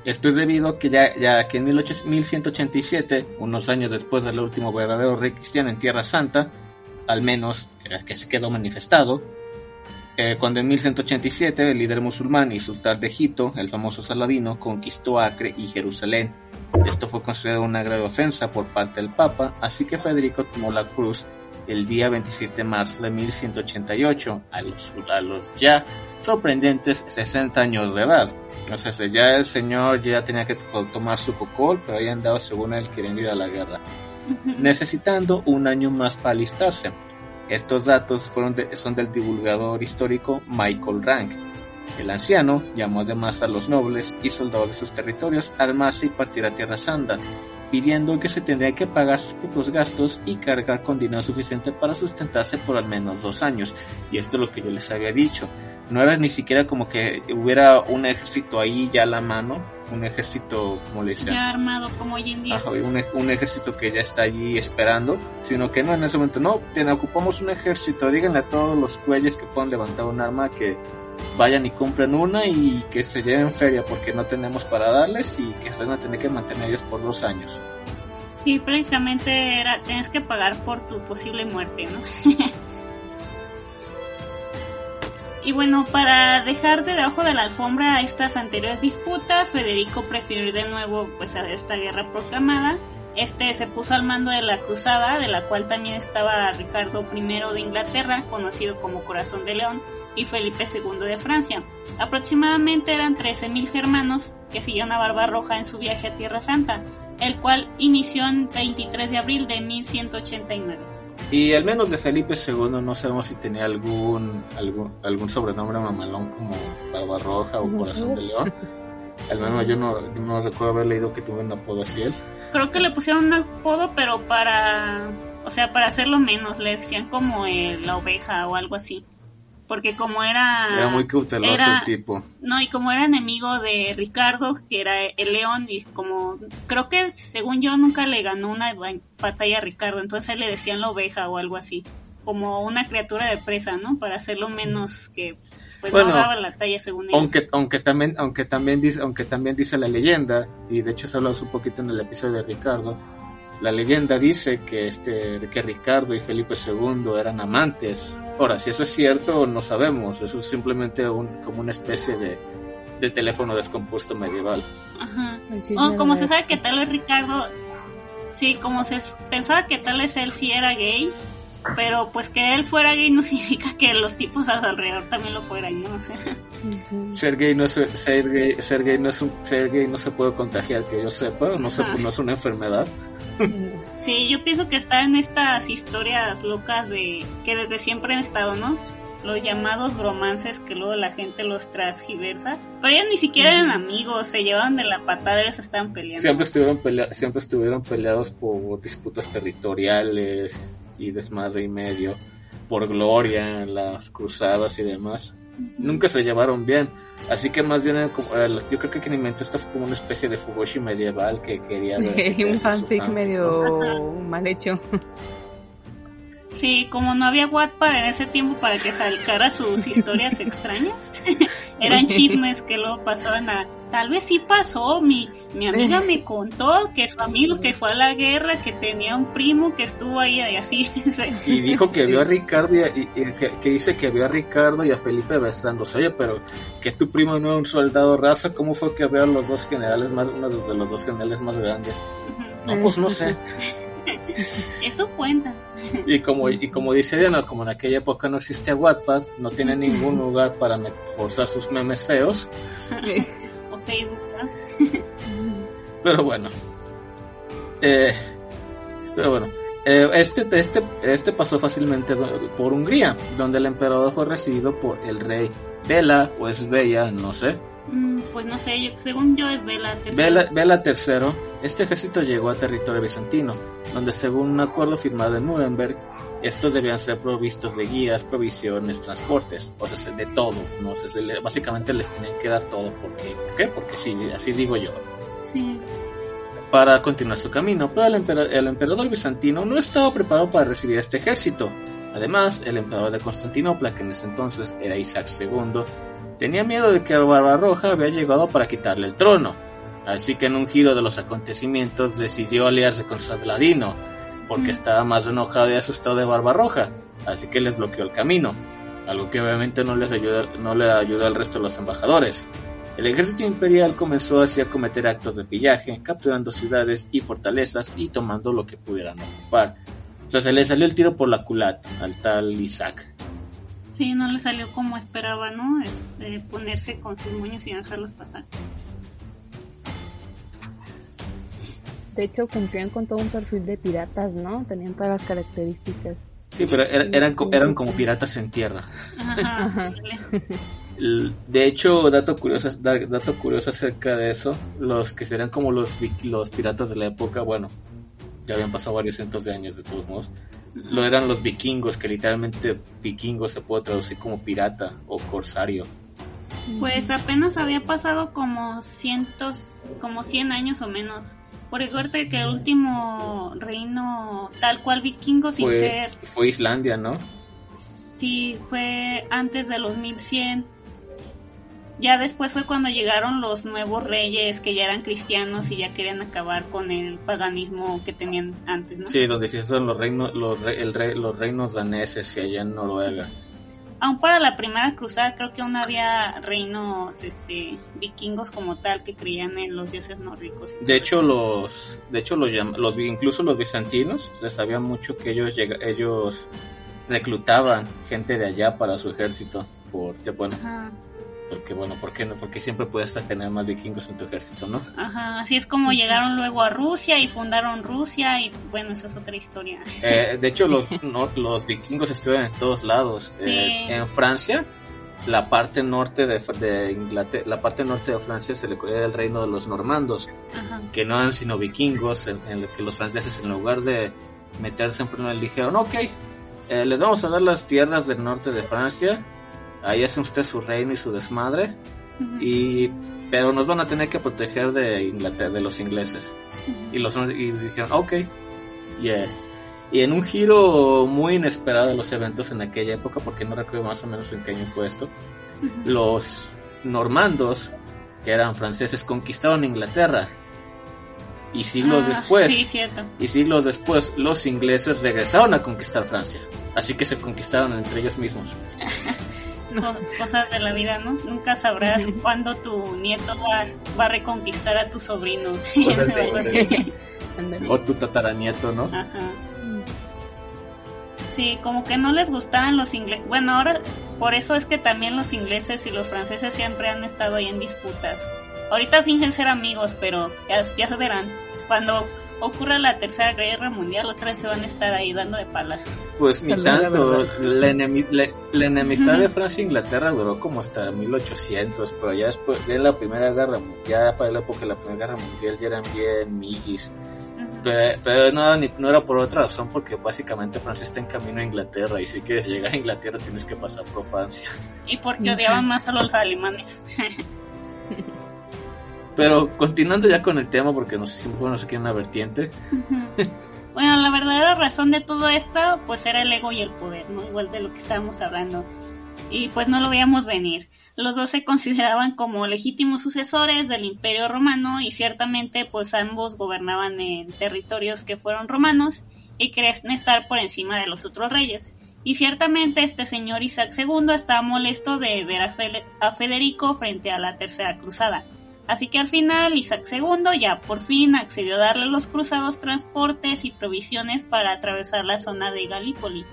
esto es debido a que ya, ya que en 18 1187, unos años después del último verdadero rey cristiano en Tierra Santa, al menos eh, que se quedó manifestado, eh, cuando en 1187 el líder musulmán y sultán de Egipto, el famoso Saladino, conquistó Acre y Jerusalén. Esto fue considerado una grave ofensa por parte del Papa, así que Federico tomó la cruz el día 27 de marzo de 1188, a los, a los ya sorprendentes 60 años de edad. Se- ya el señor ya tenía que to- tomar su cocol, pero ahí andaba según él queriendo ir a la guerra. Necesitando un año más para alistarse. Estos datos son del divulgador histórico Michael Rank. El anciano llamó además a los nobles y soldados de sus territorios a armarse y partir a Tierra Santa, pidiendo que se tendría que pagar sus propios gastos y cargar con dinero suficiente para sustentarse por al menos dos años. Y esto es lo que yo les había dicho. No era ni siquiera como que hubiera un ejército ahí ya a la mano, un ejército, como le Ya armado como hoy en día. Ajá, un, ej- un ejército que ya está allí esperando, sino que no, en ese momento no, ten- ocupamos un ejército, díganle a todos los güeyes que puedan levantar un arma que vayan y compren una y que se lleven feria porque no tenemos para darles y que se van a tener que mantener ellos por dos años. Sí, prácticamente era, tienes que pagar por tu posible muerte, ¿no? [laughs] y bueno, para dejar de debajo de la alfombra estas anteriores disputas, Federico prefirió ir de nuevo pues a esta guerra proclamada. Este se puso al mando de la cruzada, de la cual también estaba Ricardo I de Inglaterra, conocido como Corazón de León, y Felipe II de Francia. Aproximadamente eran 13.000 germanos que siguieron a Barbarroja en su viaje a Tierra Santa, el cual inició el 23 de abril de 1189. Y al menos de Felipe II no sabemos si tenía algún algún, algún sobrenombre mamalón como Barbarroja o Corazón de León. Al menos yo no, recuerdo haber leído que tuvo un apodo así él. Creo que le pusieron un apodo, pero para, o sea, para hacerlo menos, le decían como el- la oveja o algo así. Porque como era... Era muy cauteloso era- el tipo. No, y como era enemigo de Ricardo, que era el león, y como creo que según yo nunca le ganó una ba- batalla a Ricardo, entonces le decían la oveja o algo así, como una criatura de presa, ¿no? Para hacerlo menos que pues Bueno, no daba la talla según ellos. Aunque, aunque también, aunque también dice, aunque también dice la leyenda, y de hecho se hablamos un poquito en el episodio de Ricardo, la leyenda dice que este, que Ricardo y Felipe II eran amantes. Ahora, si eso es cierto, no sabemos. Eso es simplemente un, como una especie de, de teléfono descompuesto medieval. Ajá. O de como se sabe que tal vez Ricardo, sí, como se pensaba que tal vez él sí era gay, pero pues que él fuera gay no [laughs] significa que los tipos a su alrededor también lo fueran, ¿no? O sea, Ujú. Ser gay no es, ser gay, ser gay no es un, ser gay no se puede contagiar, que yo sepa, no, se, no es una enfermedad. sí, yo pienso que está en estas historias locas de que desde siempre han estado, ¿no? Los llamados bromances que luego la gente los transgiversa. Pero ellos ni siquiera eran amigos, se llevaban de la patada, ellos estaban peleando. Siempre estuvieron, pelea- siempre estuvieron peleados por disputas territoriales y desmadre y medio, por gloria en las cruzadas y demás. Nunca se llevaron bien, así que más bien yo creo que quien inventó esto fue como una especie de Fugoshi medieval que quería [laughs] ver un fanfic medio mal hecho. Sí, como no había Wattpad en ese tiempo para que sacara sus [laughs] historias extrañas, [laughs] eran chismes que luego pasaban a... Tal vez sí pasó, mi, mi amiga [laughs] me contó que su amigo que fue a la guerra, que tenía un primo que estuvo ahí y así. [laughs] Y dijo que vio a Ricardo y, y- y que, que dice que vio a Ricardo y a Felipe besándose. Oye, pero que tu primo no era un soldado raza, ¿cómo fue que vio a los dos generales más, uno de los dos generales más grandes? No, pues no sé. [laughs] Eso cuenta. Y como, y como dice Diana, como en aquella época no existía Wattpad, no tiene ningún lugar para forzar sus memes feos. Facebook, ¿no? [laughs] Pero bueno. Eh, pero bueno. Eh, este, este, este pasó fácilmente por Hungría, donde el emperador fue recibido por el rey Bela, o es Bella, no sé. Mm, Pues no sé, yo- según yo es Vela. Bela, Bela III, este ejército llegó a territorio bizantino, donde según un acuerdo firmado en Nuremberg, estos debían ser provistos de guías, provisiones, transportes, o sea, de todo, ¿no? O sea, básicamente les tenían que dar todo, porque, ¿por qué? Porque sí, así digo yo. Sí. para continuar su camino, pero el, empera- el emperador bizantino no estaba preparado para recibir este ejército. Además, el emperador de Constantinopla, que en ese entonces era Isaac II, tenía miedo de que Barbarroja había llegado para quitarle el trono. Así que en un giro de los acontecimientos decidió aliarse con Sadladino, porque estaba más enojado y asustado de Barbarroja, así que les bloqueó el camino, algo que obviamente no les ayuda, no le ayudó al resto de los embajadores. El ejército imperial comenzó así a cometer actos de pillaje, capturando ciudades y fortalezas y tomando lo que pudieran ocupar. O sea, se le salió el tiro por la culata al tal Isaac. Sí, no le salió como esperaba, ¿no? De, de ponerse con sus moños y dejarlos pasar. De hecho cumplían con todo un perfil de piratas, ¿no? Tenían todas las características. Sí, pero era- eran, co- eran como piratas en tierra. Ajá, [laughs] Ajá. De hecho, dato curioso, da- dato curioso acerca de eso, los que serían como los, los piratas de la época, bueno, ya habían pasado varios cientos de años de todos modos, lo eran los vikingos, que literalmente vikingo se puede traducir como pirata o corsario. Pues apenas había pasado como cientos, como 100 años o menos. Por recuerde que el último reino tal cual vikingo sin Fue, ser, fue Islandia, ¿no? sí fue antes de los 1100. Ya después fue cuando llegaron los nuevos reyes que ya eran cristianos y ya querían acabar con el paganismo que tenían antes, ¿no? Sí, donde sí son los reinos, los, re- el los reinos daneses y allá en Noruega. Aún para la primera cruzada creo que aún había reinos este vikingos como tal que creían en los dioses nórdicos. De hecho, los, de hecho los, incluso los bizantinos les sabía mucho que ellos llega- ellos reclutaban gente de allá para su ejército, porque bueno, Ajá, porque bueno, ¿por qué no? Porque siempre puedes tener más vikingos en tu ejército, ¿no? ajá, así es como llegaron luego a Rusia y fundaron Rusia y bueno, esa es otra historia. Eh, de hecho, los, [laughs] no- los vikingos estuvieron en todos lados. Sí. Eh, en Francia, la parte norte de, de Inglaterra, la parte norte de Francia se le era el reino de los normandos. Ajá. que no eran sino vikingos, en, en lo que los franceses en lugar de meterse en primero dijeron, ok, eh, les vamos a dar las tierras del norte de Francia, ahí hacen ustedes su reino y su desmadre, y pero nos van a tener que proteger de Inglaterra, de los ingleses. Y los y dijeron, ok, yeah. Y en un giro muy inesperado de los eventos en aquella época, porque no recuerdo más o menos en qué año fue esto, los normandos, que eran franceses, conquistaron Inglaterra. Y siglos Ah, después, Sí, y siglos después, los ingleses regresaron a conquistar Francia. Así que se conquistaron entre ellos mismos. [laughs] Co- Cosas de la vida, ¿no? Nunca sabrás cuándo tu nieto va, va a reconquistar a tu sobrino. [laughs] O tu tataranieto, ¿no? Ajá. Sí, como que no les gustaban los ingleses. Bueno, ahora por eso es que también los ingleses y los franceses siempre han estado ahí en disputas. Ahorita fingen ser amigos, pero ya, ya se verán. Cuando ocurra la tercera guerra mundial, los tres se van a estar ahí dando de palas. Pues ni tanto. La, enemi- la- la enemistad de Francia e Inglaterra duró como hasta 1800, pero ya después de la Primera Guerra Mundial, para la época de la Primera Guerra Mundial ya eran bien migis. Ujú. Pe- Pero no, ni- no era por otra razón, porque básicamente Francia está en camino a Inglaterra y si quieres llegar a Inglaterra tienes que pasar por Francia. Y porque odiaban más a los alemanes. [laughs] Pero continuando ya con el tema, porque no sé si fue no sé qué una vertiente. Bueno, la verdadera razón de todo esto, pues era el ego y el poder, ¿no? Igual de lo que estábamos hablando. Y pues no lo veíamos venir. Los dos se consideraban como legítimos sucesores del Imperio Romano y ciertamente pues ambos gobernaban en territorios que fueron romanos y querían estar por encima de los otros reyes. Y ciertamente este señor Isaac II estaba molesto de ver a, Fe- a Federico frente a la Tercera Cruzada. Así que al final Isaac II ya por fin accedió a darle a los cruzados transportes y provisiones para atravesar la zona de Galípoli.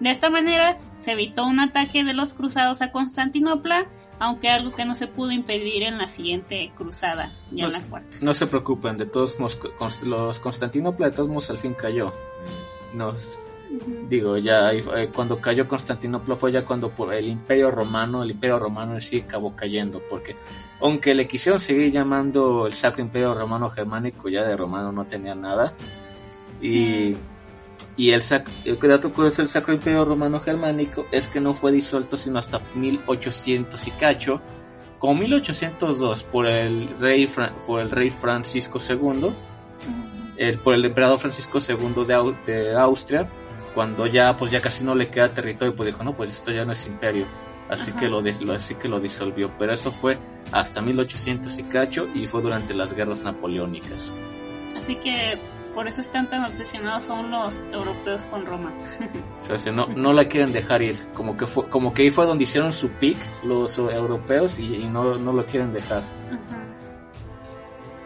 De esta manera se evitó un ataque de los cruzados a Constantinopla, aunque algo que no se pudo impedir en la siguiente cruzada, ya en Pues- la cuarta. no se preocupen, de todos modos, Const- los Constantinopla de todos modos al fin cayó. No, digo, ya eh, cuando cayó Constantinopla fue ya cuando por el Imperio Romano, el Imperio Romano en sí acabó cayendo, porque aunque le quisieron seguir llamando el Sacro Imperio Romano Germánico, ya de romano no tenía nada. Y, y el, el dato curioso del Sacro Imperio Romano Germánico es que no fue disuelto sino hasta 1800 y cacho, como 1802 por el rey, Fra- por el rey Francisco II por el emperador Francisco II de, de Austria, cuando ya pues ya casi no le queda territorio, pues dijo, no, pues esto ya no es imperio, así Ajá. que lo, lo- así que lo disolvió, pero eso fue hasta 1800 y cacho y fue durante las guerras napoleónicas. Así que por eso están tan obsesionados aún los europeos con Roma. [laughs] O sea, no, no la quieren dejar ir, como que fue, como que ahí fue donde hicieron su pick los europeos y, y no, no lo quieren dejar. Ajá.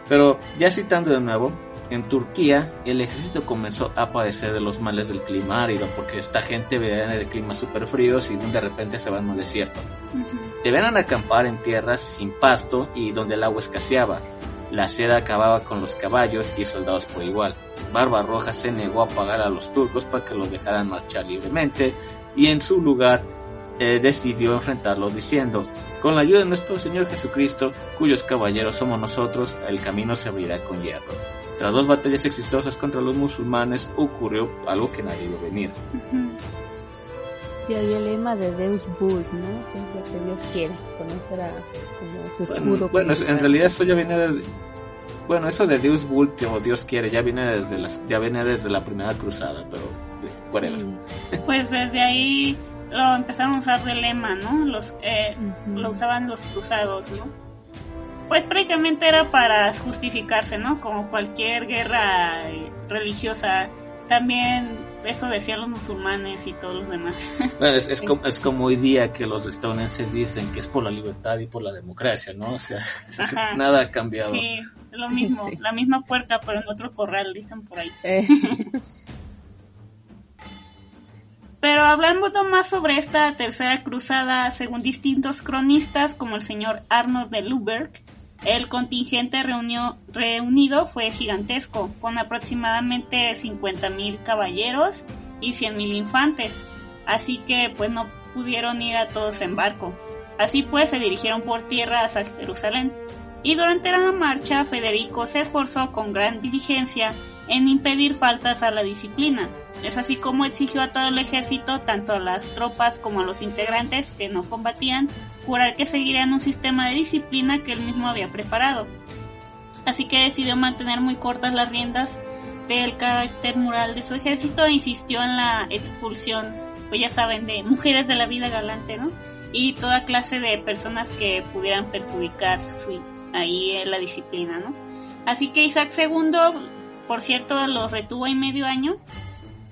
Pero ya citando de nuevo, en Turquía el ejército comenzó a padecer de los males del clima árido, porque esta gente viene de climas súper fríos y de repente se van a un desierto. Ujú. Debían acampar en tierras sin pasto y donde el agua escaseaba. La seda acababa con los caballos y soldados por igual. Barbarroja se negó a pagar a los turcos para que los dejaran marchar libremente y en su lugar eh, decidió enfrentarlos diciendo, con la ayuda de nuestro Señor Jesucristo, cuyos caballeros somos nosotros, el camino se abrirá con hierro. Tras dos batallas exitosas contra los musulmanes ocurrió algo que nadie vio venir. Y ahí el lema de Deus Vult, ¿no? Que es lo que Dios quiere. Con eso era como su escudo. Bueno, bueno, en realidad eso ya viene de... Bueno, eso de Dios Vult o Dios quiere ya viene desde las, ya viene desde la primera cruzada, pero eh, whatever. Sí. Pues desde ahí lo empezaron a usar de lema, ¿no? Los, eh, lo usaban los cruzados, ¿no? Pues prácticamente era para justificarse, ¿no? Como cualquier guerra eh, religiosa. También eso decían los musulmanes y todos los demás. [laughs] Bueno, es, es, como, es como hoy día que los estadounidenses dicen que es por la libertad y por la democracia, ¿no? O sea, [laughs] nada ha cambiado. sí, lo mismo, Sí. la misma puerca, pero en otro corral, dicen por ahí. Eh, [laughs] Pero hablando más sobre esta tercera cruzada, según distintos cronistas como el señor Arnold de Luberg, el contingente reunido fue gigantesco, con aproximadamente 50.000 caballeros y 100.000 infantes, así que pues no pudieron ir a todos en barco. Así pues se dirigieron por tierra hacia Jerusalén. Y durante la marcha Federico se esforzó con gran diligencia en impedir faltas a la disciplina. Es así como exigió a todo el ejército, tanto a las tropas como a los integrantes que no combatían, jurar que seguirían un sistema de disciplina que él mismo había preparado. Así que decidió mantener muy cortas las riendas del carácter moral de su ejército e insistió en la expulsión, pues ya saben, de mujeres de la vida galante, ¿no? Y toda clase de personas que pudieran perjudicar su, ahí eh, la disciplina, ¿no? Así que Isaac II, por cierto, los retuvo en medio año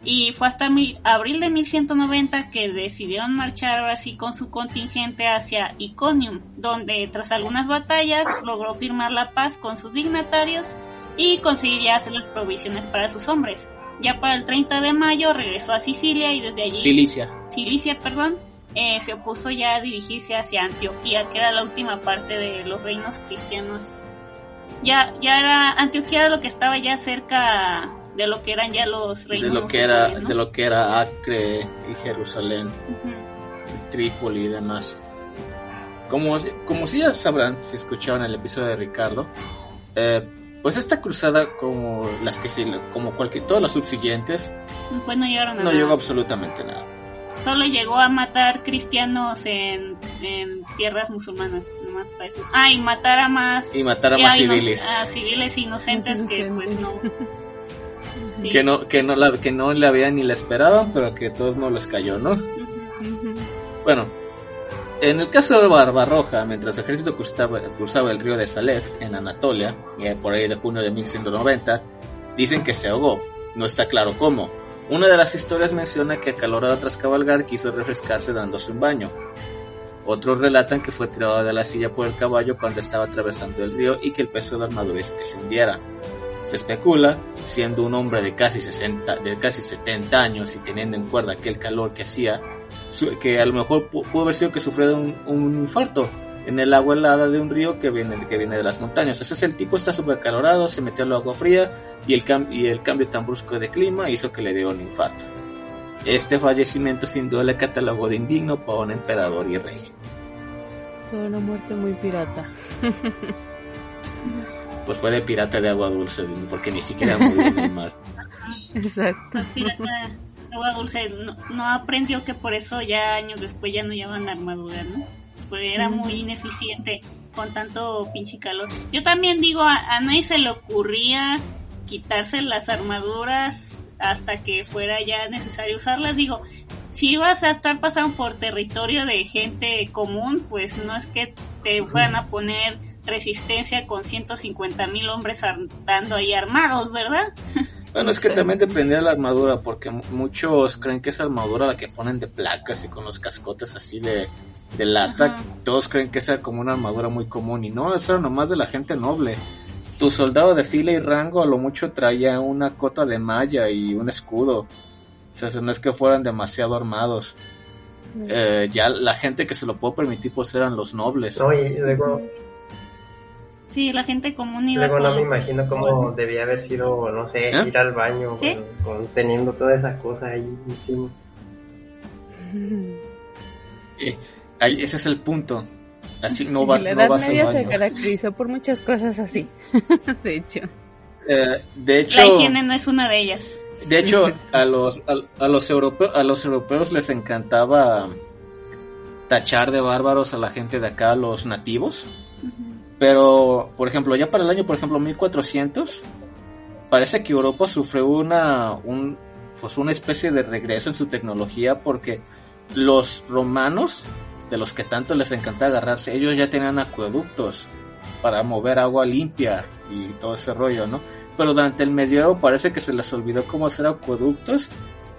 y fue hasta mil- abril de 1190 que decidieron marchar ahora sí con su contingente hacia Iconium, donde tras algunas batallas logró firmar la paz con sus dignatarios y conseguiría hacer las provisiones para sus hombres. Ya para el 30 de mayo regresó a Sicilia y desde allí Cilicia. Cilicia, perdón, eh, se opuso ya a dirigirse hacia Antioquía, que era la última parte de los reinos cristianos. Ya, ya era, Antioquía era lo que estaba ya cerca de lo que eran ya los De reinos lo que era, ¿no? de lo que era Acre y Jerusalén, Ujú. Trípoli y demás. Como, como si ya sabrán, si escucharon el episodio de Ricardo, eh, pues esta cruzada, como las que sí, como cualquier, todas las subsiguientes, Pues no llegaron a no nada. llegó absolutamente nada. Solo llegó a matar cristianos en, en tierras musulmanas, nomás para eso. Ah, y matar a más, Y matar a más civiles. a civiles inocentes Más que pues no. Sí. Que no, que no la, que no le habían ni la esperaban, pero que todos no les cayó, ¿no? Bueno, en el caso de Barbarroja, mientras el ejército cruzaba, cruzaba el río de Salef en Anatolia, eh, por ahí de junio de 1190, dicen que se ahogó. No está claro cómo. Una de las historias menciona que acalorado tras cabalgar quiso refrescarse dándose un baño. Otros relatan que fue tirado de la silla por el caballo cuando estaba atravesando el río y que el peso de la armadura se hundiera. Se especula, siendo un hombre de casi 60, de casi 70 años y teniendo en cuenta aquel calor que hacía, que a lo mejor pu- pudo haber sido que sufrió de un, un infarto en el agua helada de un río que viene, que viene de las montañas. Ese es el tipo, está supercalorado, se metió al agua fría y el, cam- y el cambio tan brusco de clima hizo que le diera un infarto. Este fallecimiento sin duda le catalogó de indigno para un emperador y rey. Fue una muerte muy pirata. [laughs] Pues fue de pirata de agua dulce, porque ni siquiera murió en el mar. Exacto. Pirata de agua dulce no, no aprendió que por eso ya años después ya no llevan armadura, ¿no? Porque era muy ineficiente con tanto pinche calor. Yo también digo, a, a nadie se le ocurría quitarse las armaduras hasta que fuera ya necesario usarlas. Digo, si ibas a estar pasando por territorio de gente común, pues no es que te fueran a poner resistencia con 150 mil hombres andando ahí armados, ¿verdad? [laughs] Bueno, es que también dependía de la armadura, porque mu- muchos creen que esa armadura la que ponen de placas y con los cascotes así de, de lata, Ajá. todos creen que esa como una armadura muy común y no, eso era nomás de la gente noble. Tu soldado de fila y rango a lo mucho traía una cota de malla y un escudo. O sea, no es que fueran demasiado armados. Eh, ya la gente que se lo pudo permitir pues eran los nobles. No, y luego, Sí, la gente común iba Luego no me imagino cómo debía haber sido, no sé, ¿Eh? ir al baño ¿Sí? con, con- teniendo todas esas cosas ahí encima. [laughs] Eh, ahí- ese es el punto. Así no Y vas, [laughs] la no Edad vas al Media se caracterizó por muchas cosas así. [laughs] de hecho. Eh, de hecho, La higiene no es una de ellas. de hecho a los a, a los europeos a los europeos les encantaba tachar de bárbaros a la gente de acá, los nativos. Pero, por ejemplo, ya para el año, por ejemplo, 1400, parece que Europa sufrió una, un, pues una especie de regreso en su tecnología porque los romanos, de los que tanto les encanta agarrarse, ellos ya tenían acueductos para mover agua limpia y todo ese rollo, ¿no? Pero durante el medioevo parece que se les olvidó cómo hacer acueductos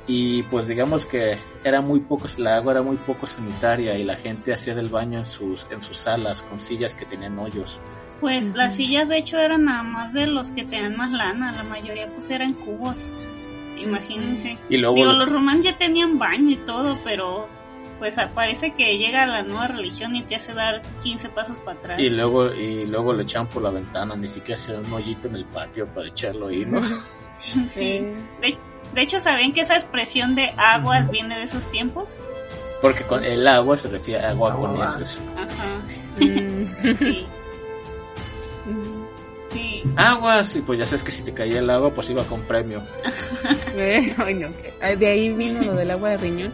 y pues digamos que era muy poco, la agua era muy poco sanitaria y la gente hacía del baño en sus, en sus salas con sillas que tenían hoyos. Pues las sillas de hecho eran nada más de los que tenían más lana, la mayoría pues eran cubos. Imagínense. Y luego Digo, los romanos ya tenían baño y todo, pero pues parece que llega la nueva religión y te hace dar 15 pasos para atrás. Y luego, y luego le echan por la ventana, ni siquiera hacían un hoyito en el patio para echarlo ahí, ¿no? [laughs] [laughs] Sí. De, de hecho, ¿saben que esa expresión de aguas viene de esos tiempos? Porque con el agua se refiere a agua con heces. Ajá, mm, [laughs] sí, mm, sí. Aguas, y pues ya sabes que si te caía el agua, pues iba con premio. [laughs] eh, ay, no. De ahí vino lo del agua de riñón.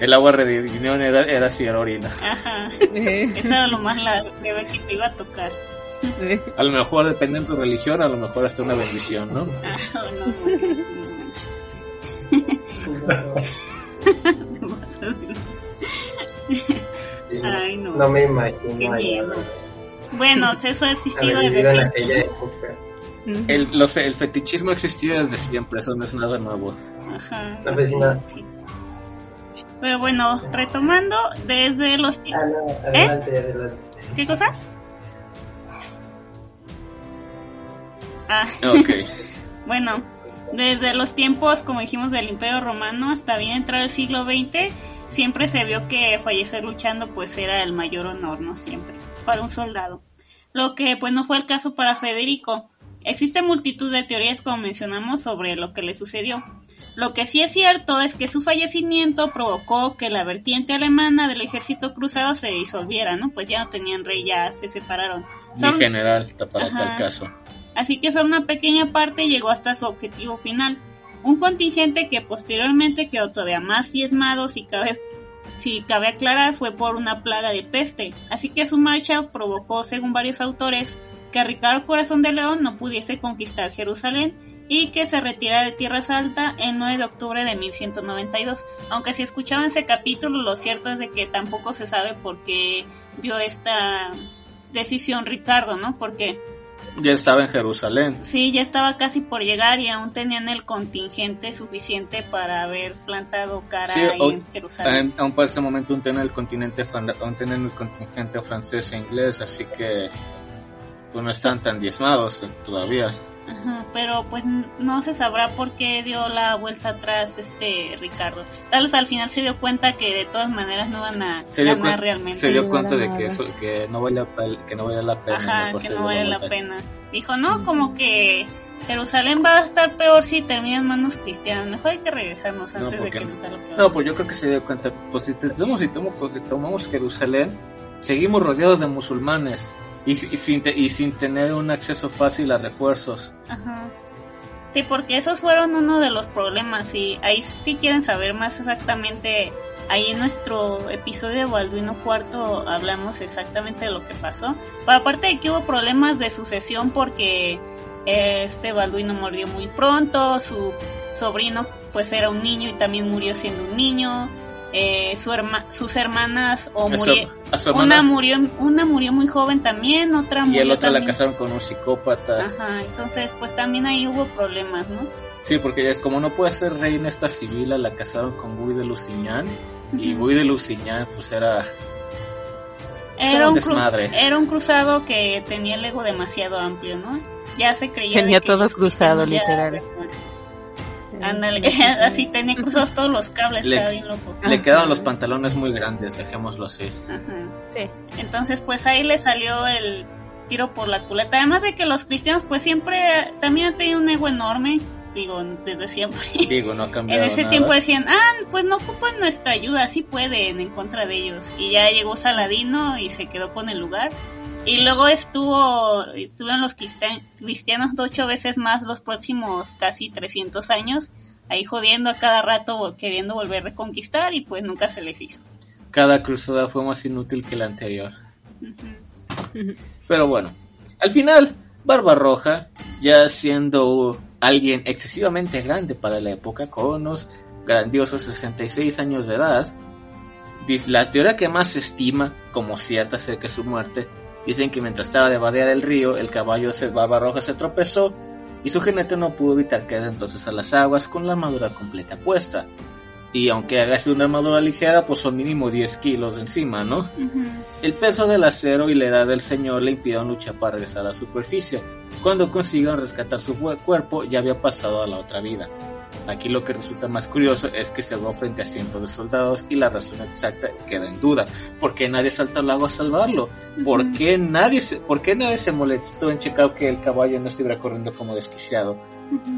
El agua de riñón era, era si era orina. Ajá, Eh, eso era lo más la leve que te iba a tocar. Eh, A lo mejor, depende de tu religión, a lo mejor hasta una bendición, ¿no? Ay, no. No me imagino. Bueno, eso ha existido desde siempre. aquella época. El, los- el fetichismo existió desde siempre, eso no es nada nuevo. Ajá. La vecina. Sí. Pero bueno, retomando, desde los... Ah, no, adelante, adelante. ¿Qué cosa? Ah, Ok. [laughs] bueno, desde los tiempos, como dijimos, del Imperio Romano hasta bien entrado el siglo XX, siempre se vio que fallecer luchando pues era el mayor honor, ¿no? Siempre, para un soldado. Lo que pues no fue el caso para Federico. Existe multitud de teorías, como mencionamos, sobre lo que le sucedió. Lo que sí es cierto es que su fallecimiento provocó que la vertiente alemana del ejército cruzado se disolviera, ¿no? Pues ya no tenían rey, ya se separaron. Son- general, para tal caso. Así que solo una pequeña parte llegó hasta su objetivo final. Un contingente que posteriormente quedó todavía más diezmado, si cabe, si cabe aclarar, fue por una plaga de peste. Así que su marcha provocó, según varios autores, que Ricardo Corazón de León no pudiese conquistar Jerusalén y que se retirara de Tierra Alta el 9 de octubre de 1192. Aunque si escuchaban ese capítulo, lo cierto es de que tampoco se sabe por qué dio esta decisión Ricardo, ¿no? Porque Ya estaba en Jerusalén. Sí, ya estaba casi por llegar y aún tenían el contingente suficiente para haber plantado cara Sí, ahí o- en Jerusalén. Aún para ese momento aún tienen el continente, aún tienen el contingente francés e inglés, así que pues no están tan diezmados todavía. Ajá, pero pues n- no se sabrá por qué dio la vuelta atrás este Ricardo. Tal vez al final se dio cuenta que de todas maneras no van a Se ganar cuen- realmente. se dio cuenta de que, eso, que, no vale, la- que no vale la pena. Ajá, que no vale la vuelta. pena. Dijo, no, como que Jerusalén va a estar peor si termina en manos cristianas. Mejor hay que regresarnos No, antes de porque que no. nos salga peor. No, pues yo creo que se dio cuenta. Pues si tenemos, si tomamos, si tomamos Jerusalén, seguimos rodeados de musulmanes y, y sin, te- y sin tener un acceso fácil a refuerzos. Ajá. Sí, porque esos fueron uno de los problemas y ahí si quieren saber más exactamente, ahí en nuestro episodio de Balduino Cuarto hablamos exactamente de lo que pasó. Pero aparte de que hubo problemas de sucesión porque eh, este Balduino murió muy pronto, su sobrino pues era un niño y también murió siendo un niño. Eh, su herma- sus hermanas o A su- murió a su una murió una murió muy joven también otra y murió el otro la casaron con un psicópata. Ajá, entonces pues también ahí hubo problemas, ¿no? Sí, porque como no puede ser reina esta civila, la casaron con Guy de Lusignan. Y. Guy de Lusignan, pues era. Un, desmadre. era un cruzado que tenía el ego demasiado amplio, ¿no? Ya se creía. Tenía que todo cruzado, literal. Ándale, [laughs] así tenía cruzados todos los cables, Le- estaba bien loco. Le Ajá. quedaban los pantalones muy grandes, dejémoslo así. Ajá. Sí. Entonces, pues ahí le salió el, tiro por la culata. Además de que los cristianos pues siempre también han tenido un ego enorme, digo, desde siempre. Digo, no ha [laughs] cambiado En ese nada. tiempo decían, ah, pues no ocupan nuestra ayuda, sí pueden en contra de ellos. Y ya llegó Saladino y se quedó con el lugar. Y luego estuvo, estuvieron los cristian- cristianos ocho veces más los próximos casi 300 años, ahí jodiendo a cada rato, queriendo volver a reconquistar y pues nunca se les hizo. Cada cruzada fue más inútil que la anterior. Pero bueno, al final, Barbarroja, ya siendo alguien excesivamente grande para la época, con unos grandiosos 66 años de edad, la teoría que más se estima como cierta acerca de su muerte, dicen que mientras estaba de vadear el río, el caballo de Barbarroja se tropezó y su jinete no pudo evitar caer entonces a las aguas con la armadura completa puesta. Y aunque haga sido una armadura ligera, pues son mínimo 10 kilos de encima, ¿no? El peso del acero y la edad del señor le impidieron luchar para regresar a la superficie. Cuando consiguieron rescatar su cuerpo, ya había pasado a la otra vida. Aquí lo que resulta más curioso es que se habló frente a cientos de soldados y la razón exacta queda en duda. ¿Por qué nadie saltó al lago a salvarlo? ¿Por qué nadie se, por qué nadie se molestó en checar que el caballo no estuviera corriendo como desquiciado?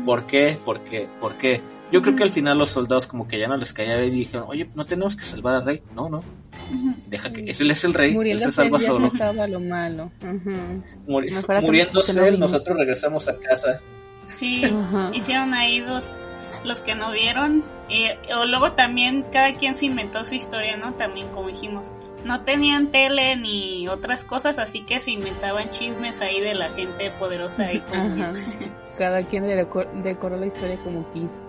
¿Por qué? ¿Por qué? ¿Por qué? Yo creo que al final los soldados como que ya no les caía bien y dijeron, oye, no tenemos que salvar al rey. No, no, deja que él es el rey, él se salva se solo. acaba lo malo. Muri- muriéndose él, nosotros regresamos a casa. Sí, Ajá. hicieron ahí dos, los que no vieron. Y, o luego también cada quien se inventó su historia, ¿no? También como dijimos, no tenían tele ni otras cosas, así que se inventaban chismes ahí de la gente poderosa como- Ajá. Cada quien deco- decoró la historia como quiso.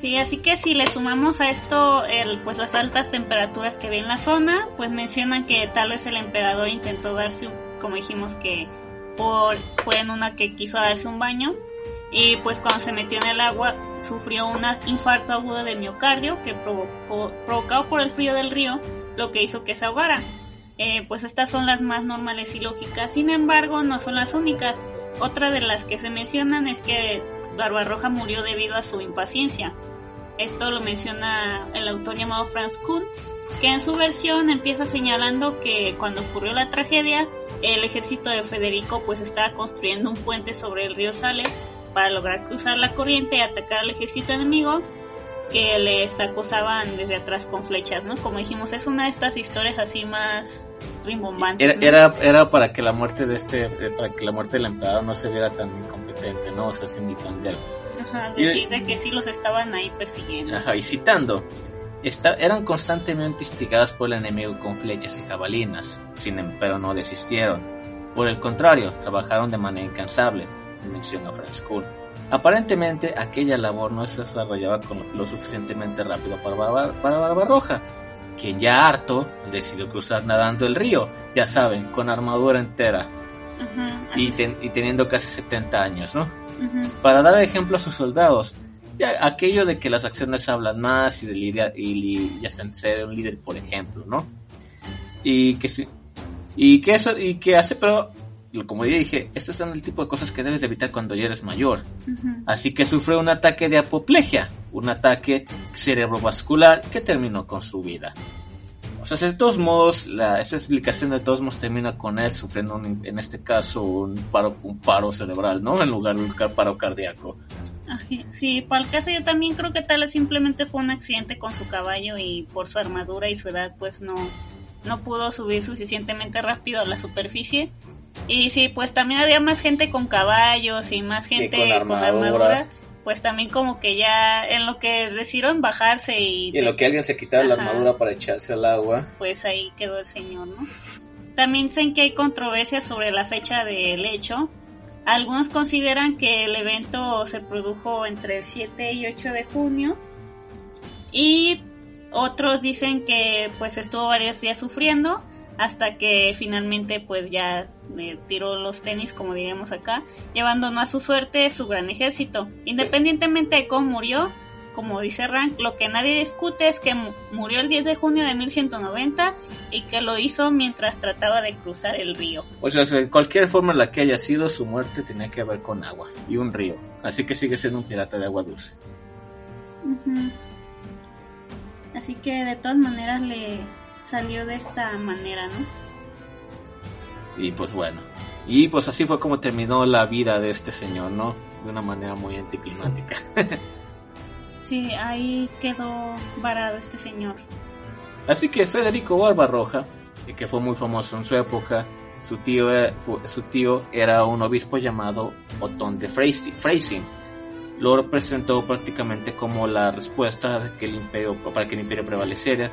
Sí, así que si le sumamos a esto el, pues las altas temperaturas que ve en la zona, pues mencionan que tal vez el emperador intentó darse, como dijimos que por, fue en una que quiso darse un baño y pues cuando se metió en el agua sufrió un infarto agudo de miocardio que provocó, provocado por el frío del río, lo que hizo que se ahogara. Eh, pues estas son las más normales y lógicas, sin embargo no son las únicas. Otra de las que se mencionan es que Barbarroja murió debido a su impaciencia. Esto lo menciona el autor llamado Franz Kuhn, que en su versión empieza señalando que cuando ocurrió la tragedia, el ejército de Federico pues estaba construyendo un puente sobre el río Sale para lograr cruzar la corriente y atacar al ejército enemigo que les acosaban desde atrás con flechas, ¿no? Como dijimos, es una de estas historias así más rimbombantes. Era, ¿no? era, era para que la muerte de este, eh, para que la muerte del emperador no se viera tan incompetente, ¿no? O sea, sin ni tan del- Ajá, y- decir de que sí los estaban ahí persiguiendo. Ajá, y citando, eran constantemente instigados por el enemigo con flechas y jabalinas, sin em- pero no desistieron. Por el contrario, trabajaron de manera incansable, menciona Franz Kuhn. Aparentemente, aquella labor no se desarrollaba con lo suficientemente rápido para, Barba- para Barbarroja, quien ya harto decidió cruzar nadando el río, ya saben, con armadura entera y, ten- y teniendo casi 70 años, ¿no? Para dar ejemplo a sus soldados. Ya, aquello de que las acciones hablan más y de lidiar y ya ser un líder, por ejemplo, ¿no? Y que sí, y que eso y que hace, pero como ya dije, estos son el tipo de cosas que debes de evitar cuando ya eres mayor. Así que sufrió un ataque de apoplejia, un ataque cerebrovascular que terminó con su vida. O sea, de todos modos, la, esa explicación de todos modos termina con él sufriendo, un- en este caso, un paro, un paro cerebral, ¿no? En lugar de un paro cardíaco. Sí, para el caso yo también creo que tal vez simplemente fue un accidente con su caballo y por su armadura y su edad pues no, no pudo subir suficientemente rápido a la superficie. Y sí, pues también había más gente con caballos y más gente con con armadura. armadura. Pues también como que ya en lo que decidieron bajarse y, Y en lo que alguien se quitaba la armadura para echarse al agua. pues ahí quedó el señor, ¿no? También dicen que hay controversia sobre la fecha del hecho. Algunos consideran que el evento se produjo entre el 7 y 8 de junio y otros dicen que pues estuvo varios días sufriendo hasta que finalmente pues ya eh, tiró los tenis como diríamos acá y abandonó a su suerte su gran ejército. Independientemente de cómo murió, como dice Rank, lo que nadie discute es que mu- murió el 10 de junio de 1190 y que lo hizo mientras trataba de cruzar el río. O sea, de cualquier forma en la que haya sido, su muerte tenía que ver con agua y un río. Así que sigue siendo un pirata de agua dulce. Ujú. Así que de todas maneras le salió de esta manera, ¿no? Y pues bueno. Y pues así fue como terminó la vida de este señor, ¿no? De una manera muy anticlimática. [laughs] Sí, ahí quedó varado este señor. Así que Federico Barbarroja, que fue muy famoso en su época, su tío, era- fu- su tío era un obispo llamado Otón de Freisi- Freising. Lo representó prácticamente como la respuesta de que el imperio, para que el imperio prevaleciera,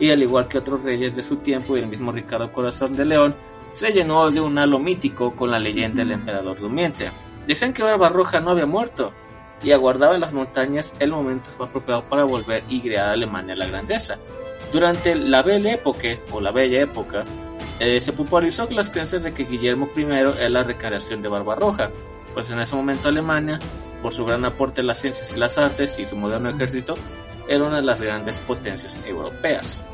y al igual que otros reyes de su tiempo y el mismo Ricardo Corazón de León, se llenó de un halo mítico con la leyenda del emperador durmiente. Decían que Barbarroja no había muerto, y aguardaba en las montañas el momento apropiado para volver y crear a Alemania la grandeza. Durante la Belle Époque, o la Bella Época, eh, se popularizó las creencias de que Guillermo I era la reencarnación de Barbarroja, pues en ese momento Alemania, por su gran aporte a las ciencias y las artes y su moderno ejército, era una de las grandes potencias europeas.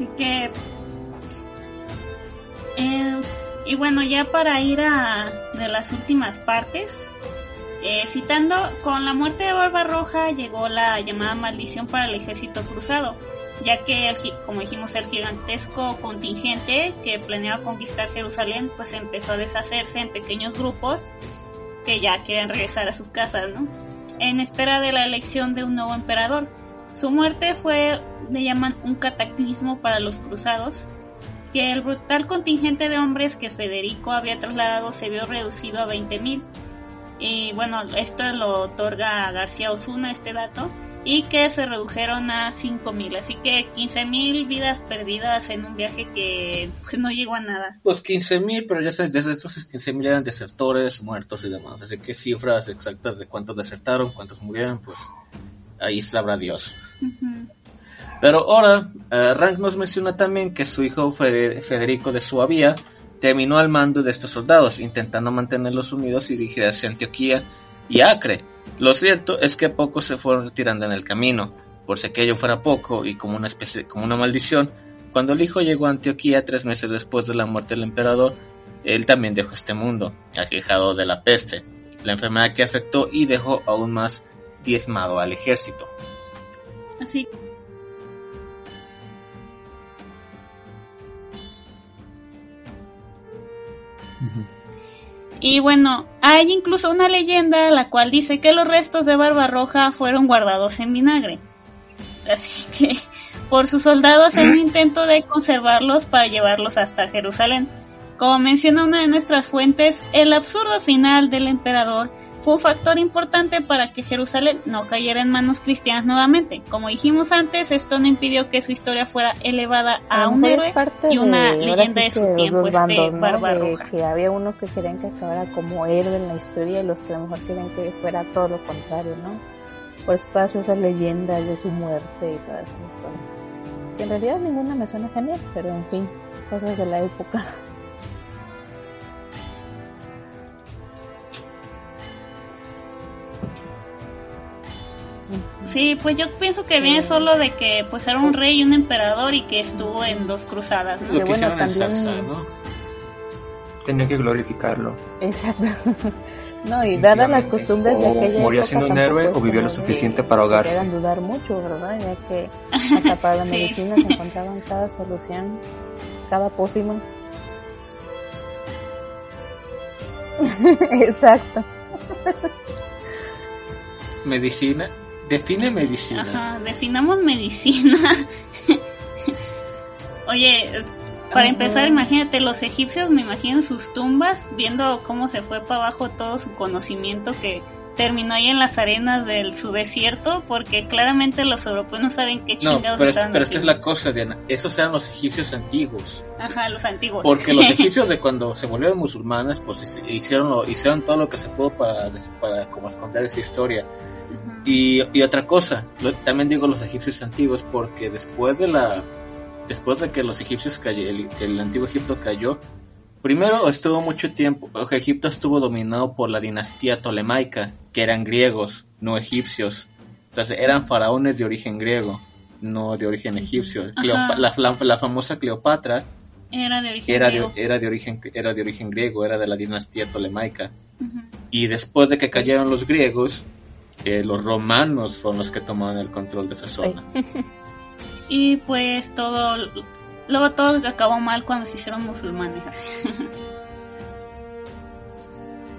Así que... eh, y bueno, ya para ir a de las últimas partes, eh, citando, con la muerte de Barbarroja llegó la llamada maldición para el ejército cruzado, ya que, el como dijimos, el gigantesco contingente que planeaba conquistar Jerusalén, pues empezó a deshacerse en pequeños grupos que ya querían regresar a sus casas, ¿no? En espera de la elección de un nuevo emperador. Su muerte fue, le llaman, un cataclismo para los cruzados, que el brutal contingente de hombres que Federico había trasladado se vio reducido a 20.000. Y bueno, esto lo otorga García Osuna, este dato, y que se redujeron a 5.000. Así que 15.000 vidas perdidas en un viaje que pues, no llegó a nada. Pues 15.000, pero ya sabes, desde estos 15.000 eran desertores, muertos y demás. Así que cifras exactas de cuántos desertaron, cuántos murieron, pues ahí sabrá Dios. Pero ahora, eh, Rank nos menciona también que su hijo Fede- Federico de Suabia terminó al mando de estos soldados, intentando mantenerlos unidos y dirigir hacia Antioquía y Acre. Lo cierto es que pocos se fueron retirando en el camino, por si aquello fuera poco y como una especie, como una maldición. Cuando el hijo llegó a Antioquía tres meses después de la muerte del emperador, él también dejó este mundo, aquejado de la peste, la enfermedad que afectó y dejó aún más diezmado al ejército. Así Y bueno, hay incluso una leyenda la cual dice que los restos de Barbarroja fueron guardados en vinagre. Así que por sus soldados en un intento de conservarlos para llevarlos hasta Jerusalén. Como menciona una de nuestras fuentes, el absurdo final del emperador fue un factor importante para que Jerusalén no cayera en manos cristianas nuevamente. Como dijimos antes, esto no impidió que su historia fuera elevada a lo un héroe y una de- leyenda sí de su que tiempo, este bandos, ¿no? Barbarroja. De que había unos que querían que acabara como héroe en la historia y los que a lo mejor querían que fuera todo lo contrario, ¿no? Por eso todas esas leyendas de su muerte y todas esas cosas. Que en realidad ninguna me suena genial, pero en fin, cosas de la época. [laughs] Sí, pues yo pienso que viene solo de que pues era un rey y un emperador y que estuvo en dos cruzadas, ¿no? Lo Que bueno, también- salsa, ¿no? Tenía que glorificarlo. Exacto. [laughs] No, y dadas las costumbres de aquella moría época, siendo un héroe o vivió lo suficiente que para ahogarse. Dudar mucho, ¿verdad? Ya que hasta para la Sí. medicina se encontraban cada solución, cada pócima. [laughs] Exacto. Medicina. Define medicina. Ajá, definamos medicina. [laughs] Oye, para empezar, imagínate, los egipcios me imagino sus tumbas viendo cómo se fue para abajo todo su conocimiento que terminó ahí en las arenas del su desierto, porque claramente los europeos no saben qué No, chingados pero, es, pero esta es la cosa, Diana. Esos eran los egipcios antiguos. Ajá, los antiguos. Porque los [laughs] egipcios de cuando se volvieron musulmanes, pues hic- hicieron, lo, hicieron todo lo que se pudo para, para como esconder esa historia. Y, y otra cosa, lo- también digo los egipcios antiguos porque después de la después de que los egipcios cayó, el, el antiguo Egipto cayó, primero estuvo mucho tiempo, Egipto estuvo dominado por la dinastía tolemaica, que eran griegos, no egipcios. O sea, eran faraones de origen griego, no de origen egipcio. La, la- la famosa Cleopatra Era de origen era de, griego. era de origen era de origen griego, era de la dinastía tolemaica. Y después de que cayeron los griegos, eh, los romanos fueron los que tomaron el control de esa zona. [laughs] Y pues todo luego todo acabó mal cuando se hicieron musulmanes. [laughs]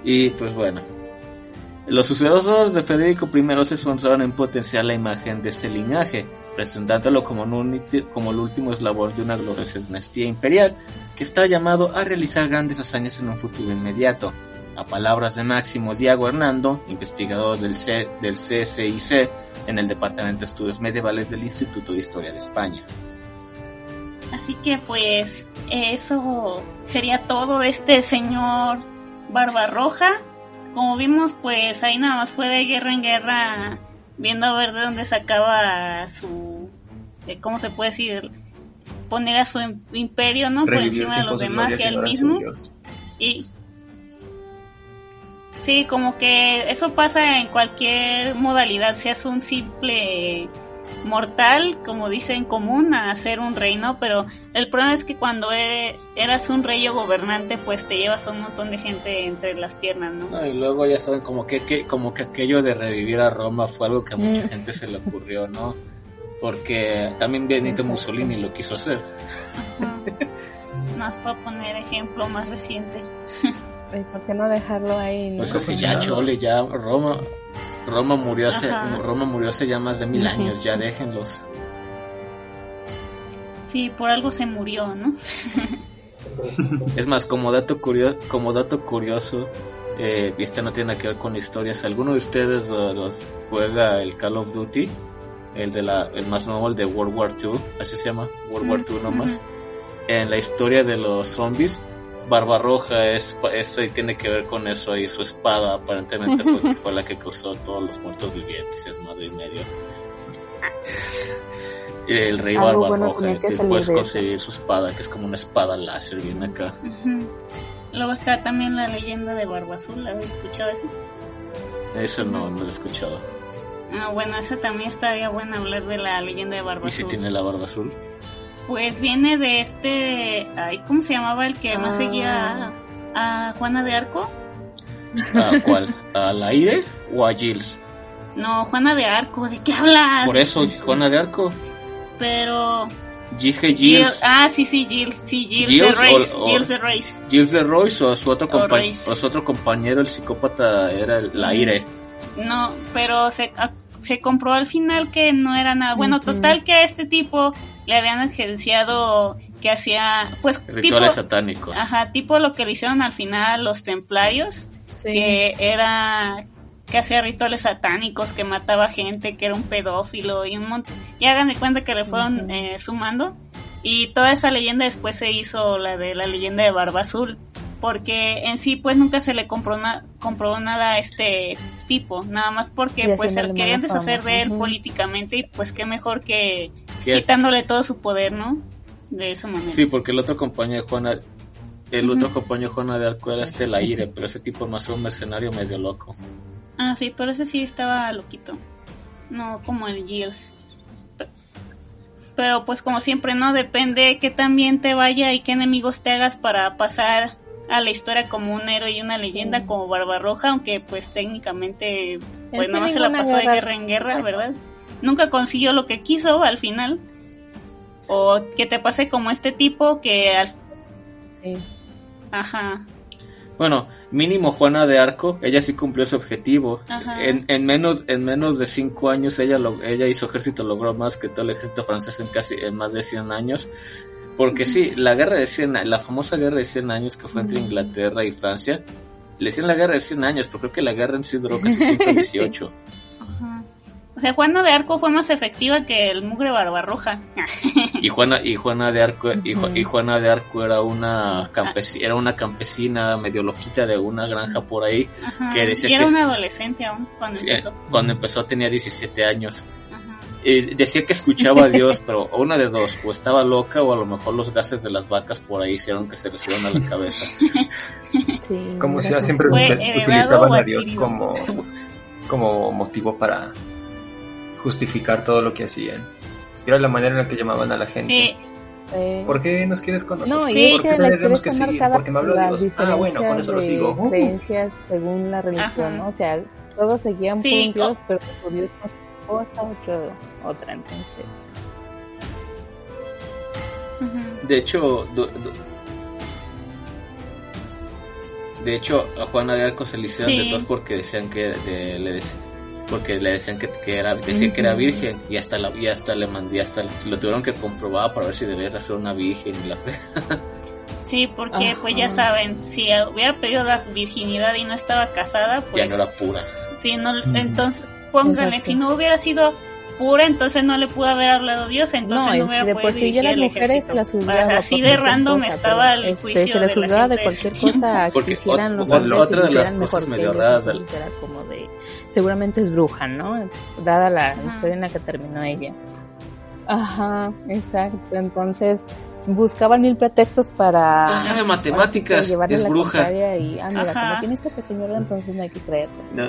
Y pues bueno, los sucesores de Federico I se esforzaron en potenciar la imagen de este linaje, presentándolo como, un como el último eslabón de una gloriosa dinastía imperial que está llamado a realizar grandes hazañas en un futuro inmediato. A palabras de Máximo Diago Hernando, investigador del, C del CSIC en el Departamento de Estudios Medievales del Instituto de Historia de España. Así que pues eso sería todo de este señor Barbarroja. Como vimos pues ahí nada más fue de guerra en guerra viendo a ver de dónde sacaba su... eh, ¿Cómo se puede decir? Poner a su im- imperio, ¿no? Por encima de los demás y él mismo. Y sí, como que eso pasa en cualquier modalidad, seas un simple mortal, como dicen común, a ser un rey, ¿no? Pero el problema es que cuando eres, eras un rey o gobernante, pues te llevas a un montón de gente entre las piernas, ¿no? No, y luego ya saben como que, que- como que aquello de revivir a Roma fue algo que a mucha Mm. gente se le ocurrió, ¿no? Porque también Benito. Mussolini lo quiso hacer. Ajá. Más para poner ejemplo más reciente. [laughs] ¿Por qué no dejarlo ahí? no? Pues así ya chole, ya Roma Roma murió hace Ajá. Roma murió hace ya más de mil años, ya déjenlos. Sí, por algo se murió, ¿no? [laughs] Es más, como dato curioso, como dato curioso, eh, y este no tiene nada que ver con historias. ¿Alguno de ustedes los juega el Call of Duty? El de la, el más nuevo, el de World War II, así se llama, World War II nomás. En la historia de los zombies, Barbarroja es, eso y tiene que ver con eso y su espada aparentemente fue, [laughs] fue la que cruzó todos los muertos vivientes, es madre y medio. El rey Algo bueno Barbarroja, tenía que puedes conseguir su espada, que es como una espada láser bien acá. Ujú. Luego está también la leyenda de Barba Azul, ¿habéis escuchado eso? Eso no, no lo he escuchado. Ah, bueno, esa también estaría bueno hablar de la leyenda de Barba ¿Y si Azul. tiene la barba azul? Pues viene de este, ay, ¿cómo se llamaba el que más Ah. seguía a, a Juana de Arco? ¿A [laughs] cuál? ¿Al aire o a Gilles? No, Juana de Arco, ¿de qué hablas? Por eso, Juana de Arco. Pero Dije Gil- Gilles. ah, sí, sí, Gilles, sí, Gilles, Gilles de Reis, o- o- Gilles de Reis. Gilles de Royce o su otro, O compa- o su otro compañero, el psicópata, era el aire. No, pero se, se comprobó al final que no era nada. Bueno, total que a este tipo le habían agenciado que hacía, pues, tipo, Rituales satánicos. ajá, tipo lo que le hicieron al final los templarios, Sí. que era que hacía rituales satánicos, que mataba gente, que era un pedófilo y un montón. Y hagan de cuenta que le fueron eh, sumando. Y toda esa leyenda después se hizo la de la leyenda de Barba Azul. Porque en sí, pues nunca se le compró, na- comprobó nada a este tipo. Nada más porque, Y pues, querían deshacer de él políticamente. Y pues, qué mejor que Que- quitándole todo su poder, ¿no? De esa manera. Sí, porque el otro compañero de Juana, el otro compañero de Juana de Arco era este el aire, pero ese tipo más era un mercenario medio loco. Ah, sí, pero ese sí estaba loquito. No como el Gilles. Pe- Pero pues como siempre, ¿no? Depende que también te vaya y qué enemigos te hagas para pasar a la historia como un héroe y una leyenda Sí. como Barbarroja, aunque pues técnicamente pues Es nada más se la pasó de guerra- guerra en guerra, ¿verdad? Nunca consiguió lo que quiso al final. O que te pase como este tipo que al... Sí. Ajá. Bueno, mínimo Juana de Arco, ella sí cumplió su objetivo. En, en menos en menos de cinco años ella lo, ella y su ejército logró más que todo el ejército francés en casi en más de 100 años. Porque sí, la guerra de 100 a- la famosa guerra de 100 años que fue entre. Inglaterra y Francia, le decían la guerra de 100 años, pero creo que la guerra en sí duró casi [laughs] 118. Ajá. O sea, Juana de Arco fue más efectiva que el mugre Barbarroja. y Juana y Juana de Arco y, Ju- y Juana de Arco era una campesina, era una campesina medio loquita de una granja por ahí. Ajá. Que decía y era que es- un adolescente aún cuando Sí, empezó. cuando empezó tenía 17 años. Eh, decía que escuchaba a [laughs] Dios, pero una de dos, o estaba loca o a lo mejor los gases de las vacas por ahí hicieron que se le subieran a la cabeza. [laughs] Sí, Como si siempre utilizaban a Dios como, como motivo para justificar todo lo que hacían. Era la manera en la que llamaban a la gente. Sí. ¿Por qué nos quieres con nosotros? No, y ¿Por qué la tenemos que seguir? Porque me por habló Dios. Ah, bueno, con eso lo sigo. de Uh. creencias según la religión, Ajá. ¿no? O sea, todos seguían por Sí, un dios, pero su dios no es una cosa, otro, otra, entonces. De hecho, du- du- de hecho, a Juana de Arco se le hicieron Sí. de tos porque decían que de- le dec- porque le decían que, que era decían que era virgen y hasta la y hasta le mandé hasta lo tuvieron que comprobar para ver si debía de ser una virgen y la [laughs] Sí, porque Ajá. pues ya saben, si hubiera perdido la virginidad y no estaba casada, ya pues no era pura. si no, entonces pónganle, Exacto. si no hubiera sido pura, entonces no le pudo haber hablado Dios, entonces No, no, hubiera de por podido sí ya dirigir las el mujeres ejército. las O sea, así por de random cosa, estaba el este, juicio se les de la de cualquier cosa que Porque hicieran ot- los hombres otra de las cosas mejor medio que raras del- como de seguramente es bruja no dada la Ajá. historia en la que terminó ella ajá exacto entonces buscaban mil pretextos para Ah, sabe sí que matemáticas, es la bruja. y ah mira Ajá. como tiene este pequeño entonces no hay que creerte No.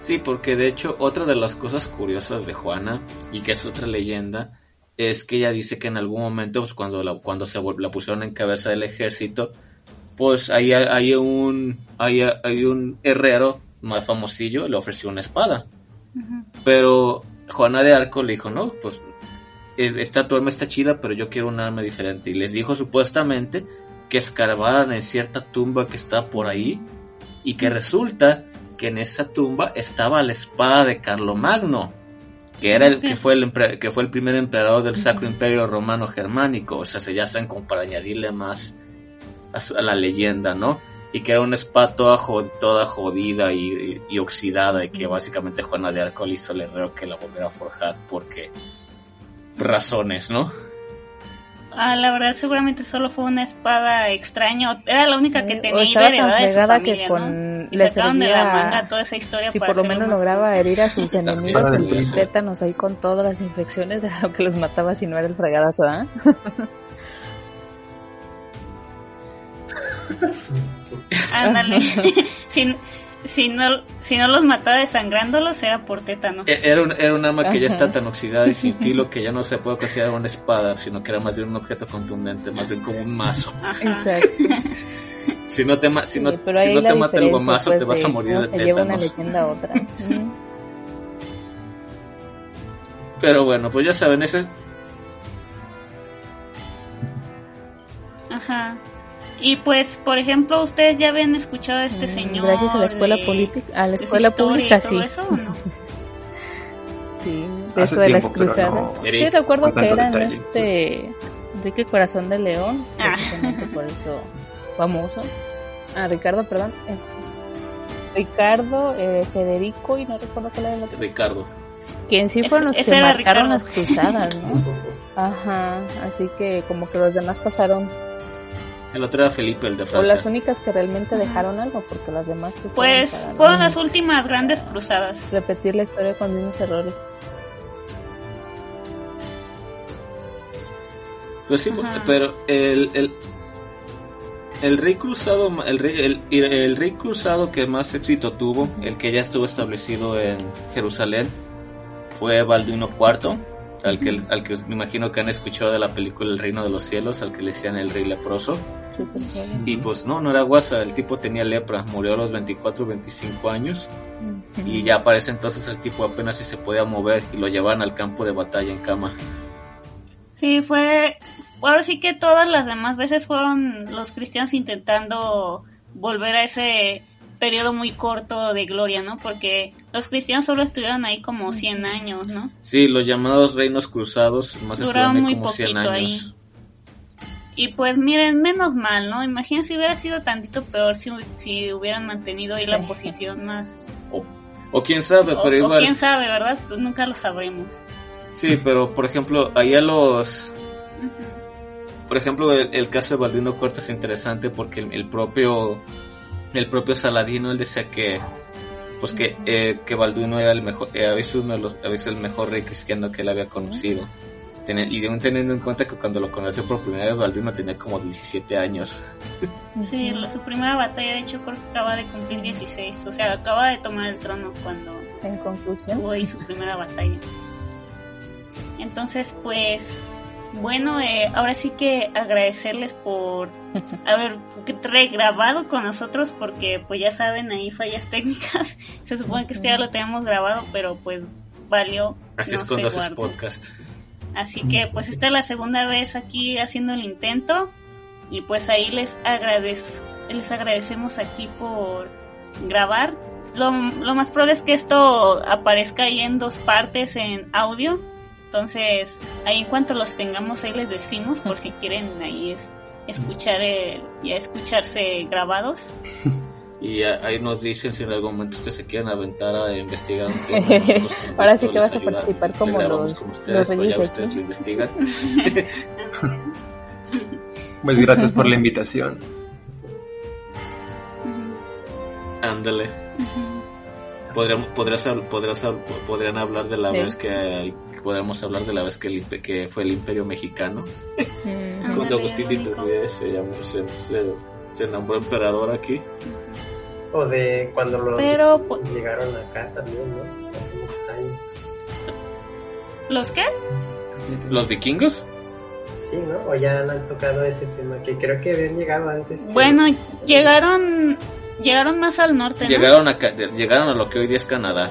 Sí, porque de hecho otra de las cosas curiosas de Juana y que es otra leyenda es que ella dice que en algún momento pues cuando la cuando se la pusieron en cabeza del ejército pues ahí hay, un hay, hay un herrero más famosillo le ofreció una espada. Pero Juana de Arco le dijo, no, pues esta tu arma está chida, pero yo quiero un arma diferente. Y les dijo supuestamente que escarbaran en cierta tumba que está por ahí y que resulta que en esa tumba estaba la espada de Carlomagno, que era el que fue el que fue el primer emperador del Sacro Imperio Romano Germánico, o sea, se ya saben como para añadirle más a, su- a la leyenda, ¿no? Y que era una espada toda, jod- toda jodida y, y- y oxidada y que básicamente Juana de Arco le hizo el herrero que la volviera a forjar porque razones, ¿no? Ah, la verdad seguramente solo fue una espada extraña, era la única que Sí, tenía o y tan heredada de su familia, que ¿no? Y le sacaron de la manga toda esa historia si para por lo menos lograba [laughs] herir a sus enemigos y tétanos ahí con todas las infecciones era lo que los mataba si no era el fregadazo ¿ah? [laughs] Ándale. [laughs] si, si, no, si no los mataba desangrándolos era por tétanos. E- Era un, era un arma que ya está tan oxidada y sin filo que ya no se puede considerar una espada, sino que era más bien un objeto contundente, más bien como un mazo. Ajá. Exacto. Si no te, ma- si no, si no te mata el gomazo, pues, te vas a de morir de se lleva una tétanos. leyenda a otra. [laughs] Mm. Pero bueno, pues ya saben, ese Ajá. Y pues, por ejemplo, ustedes ya habían escuchado a este Mm, señor. Gracias a la escuela de- política, a la de escuela pública sí. eso, ¿o no? [laughs] Sí, de Hace eso de las tiempo, cruzadas. no- sí, recuerdo que era en detalle. este Enrique Corazón de León, Ah. por eso famoso. Ah, Ricardo, perdón. Eh, Ricardo, eh, Federico y no recuerdo cuál era el otro. Ricardo. Que en sí Ese- fueron los ese que marcaron Ricardo. las cruzadas, ¿no? [laughs] Ajá, así que como que los demás pasaron, El otro era Felipe, el de o Francia. las únicas que realmente dejaron algo, porque las demás Pues fueron las últimas grandes cruzadas. repetir la historia con mismos errores. Pues sí, Ajá. pero el, el, el rey cruzado, el rey, el, el rey cruzado que más éxito tuvo, el que ya estuvo establecido en Jerusalén, fue Balduino IV, al que, al que me imagino que han escuchado de la película El Reino de los Cielos, al que le decían el rey leproso. Y pues no, no era guasa, el tipo tenía lepra, murió a los 24 25 años y ya para ese entonces el tipo apenas si se podía mover y lo llevaban al campo de batalla en cama. Sí, fue. Ahora sí que todas las demás veces fueron los cristianos intentando volver a ese periodo muy corto de gloria, ¿no? Porque los cristianos solo estuvieron ahí como 100 años, ¿no? Sí, los llamados reinos cruzados más Duraron muy como 100 poquito años. ahí. Y pues miren, menos mal, ¿no? Imagínense si hubiera sido tantito peor si, si hubieran mantenido ahí la posición más... O, o quién sabe, O, pero o igual. quién sabe, ¿verdad? Pues nunca lo sabremos. Sí, pero por ejemplo, allá los. Por ejemplo, el, el caso de Balduino IV es interesante porque el, el propio. El propio Saladino, él decía que. Pues que, eh, que Balduino era el mejor. eh, había sido uno de los, había sido el mejor rey cristiano que él había conocido. Ten- y aún teniendo en cuenta que cuando lo conoció por primera vez, Balduino tenía como 17 años. [laughs] Sí, la- su primera batalla, de hecho, creo que acaba de cumplir 16. O sea, acaba de tomar el trono cuando En conclusión, tuvo ahí su primera batalla. Entonces, pues, bueno, eh, ahora sí que agradecerles por [laughs] haber regrabado con nosotros porque pues ya saben, ahí fallas técnicas. [laughs] Se supone que este ya lo teníamos grabado, pero pues valió. Así no es cuando haces podcast. Así que pues esta es la segunda vez aquí haciendo el intento y pues ahí les agradezco, les agradecemos aquí por grabar. Lo, lo más probable es que esto aparezca ahí en dos partes en audio. Entonces, ahí en cuanto los tengamos ahí les decimos por si quieren ahí es, escuchar el, ya escucharse grabados. [laughs] Y a- ahí nos dicen si en algún momento ustedes se quieren aventar a investigar [laughs] Ahora sí que vas a participar como los- con ustedes, los ya reyes ustedes lo investigan. [laughs] Pues gracias por la invitación. Ándale. Podríamos, podrías, podrías podrían hablar de la Sí. vez que podríamos hablar de la vez que, el impe- que fue el Imperio Mexicano. Mm, Ándale, Cuando Agustín. Iturbide se, llamó, se, se, se nombró emperador aquí. O de cuando los Pero, pues- llegaron acá también, ¿no? Hace muchos años. ¿Los qué? ¿Los vikingos? Sí, ¿no? O ya han tocado ese tema, que creo que habían llegado antes. que- Bueno, llegaron llegaron más al norte, ¿no? Llegaron a, llegaron a lo que hoy día es Canadá.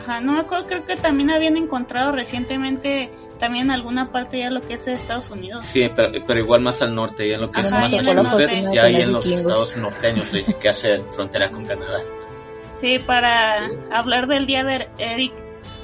Ajá, no me acuerdo, creo que también habían encontrado recientemente también en alguna parte ya lo que es de Estados Unidos. Sí, pero, pero igual más al norte, ya en lo que es Ajá, ya el Massachusetts, norte. ya ahí en los estados norteños, sí que hace frontera con Canadá. Sí, para hablar del día de Eric,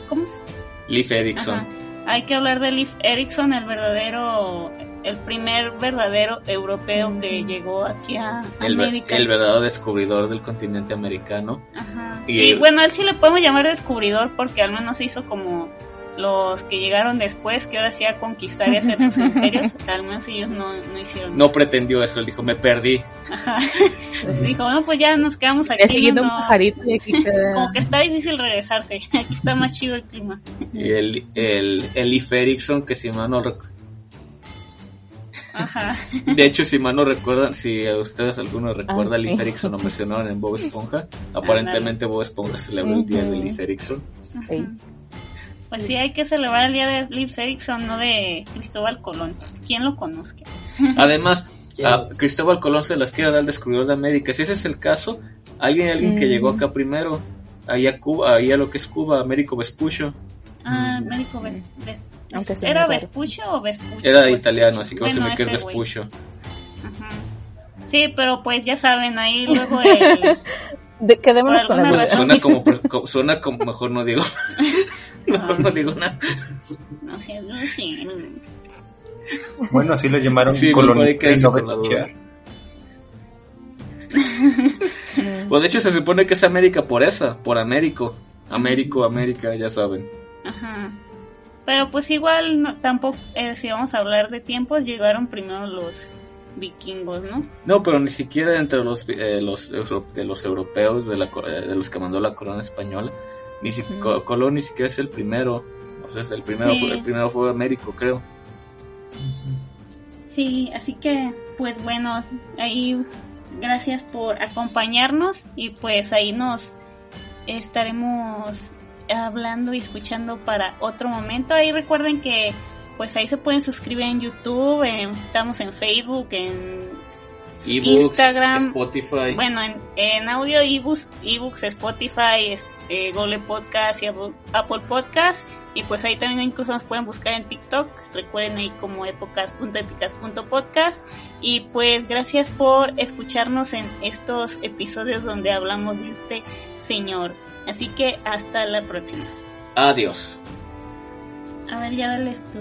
¿cómo se? Leif Erikson. Ajá. Hay que hablar de Leif Erikson, el verdadero, el primer verdadero europeo que llegó aquí a El, ver- América. el verdadero descubridor del continente americano. Ajá. Y Y, el- bueno, a él sí le podemos llamar descubridor porque al menos hizo como los que llegaron después, que ahora sí a conquistar y hacer sus [laughs] imperios, al menos ellos no, no hicieron No pretendió eso, él dijo, me perdí. Ajá. Dijo, no, pues ya nos quedamos aquí. Siguiendo no, un pajarito y aquí queda- [laughs] Como que está difícil regresarse. [laughs] Aquí está más chido el clima. Y el, el, el Leif Erikson, que si mal no rec- Ajá. De hecho, si mal no recuerdan, si a ustedes alguno recuerda Ah, sí. Erikson lo mencionaron en Bob Esponja, aparentemente Bob Esponja celebra el día de Erikson. Ey. Pues sí, hay que celebrar el día de Leif Erikson, no de Cristóbal Colón. ¿Quién lo conozca? Además, [laughs] a Cristóbal Colón se las quiere dar al descubridor de América. Si ese es el caso, alguien, alguien que Mm. llegó acá primero, ahí a Cuba, ahí a lo que es Cuba, Américo Vespucio, Ah, Mm. médico Ves, Ves- Aunque ¿Era raro. Vespuccio o Vespucio? era Vespucio. italiano, así que vamos a Bueno, es ese güey. Vespucio. Ajá. Sí, pero pues ya saben, ahí [laughs] luego el... De- quedémonos con la Pues suena como, suena como, mejor no digo, [laughs] mejor no digo nada. No sé, no sé. Bueno, así lo llamaron Sí, duda. beneficiar. Pues de hecho se supone que es América por esa, por Américo. Américo, América, ya saben. Ajá. Pero pues igual no, tampoco, eh, si vamos a hablar de tiempos, llegaron primero los vikingos, ¿no? No, pero ni siquiera entre los, eh, los, de los europeos, de, la, eh, de los que mandó la corona española, ni si, Colón ni siquiera es el primero. O sea, es el primero, Sí. fue, el primero fue Américo, creo. Sí, así que pues bueno, ahí gracias por acompañarnos y pues ahí nos estaremos hablando y escuchando para otro momento. Ahí recuerden que pues ahí se pueden suscribir en YouTube, en- estamos en Facebook, en Ebooks, Instagram. Spotify. Bueno, en, en audio, ebooks, ebooks Spotify, es- eh, Google Podcast y Apple, Apple Podcast. Y pues ahí también incluso nos pueden buscar en TikTok. Recuerden ahí como épocas.épicas.podcast. Y pues gracias por escucharnos en estos episodios donde hablamos de este señor. Así que hasta la próxima. Adiós. A ver, ya dales tú.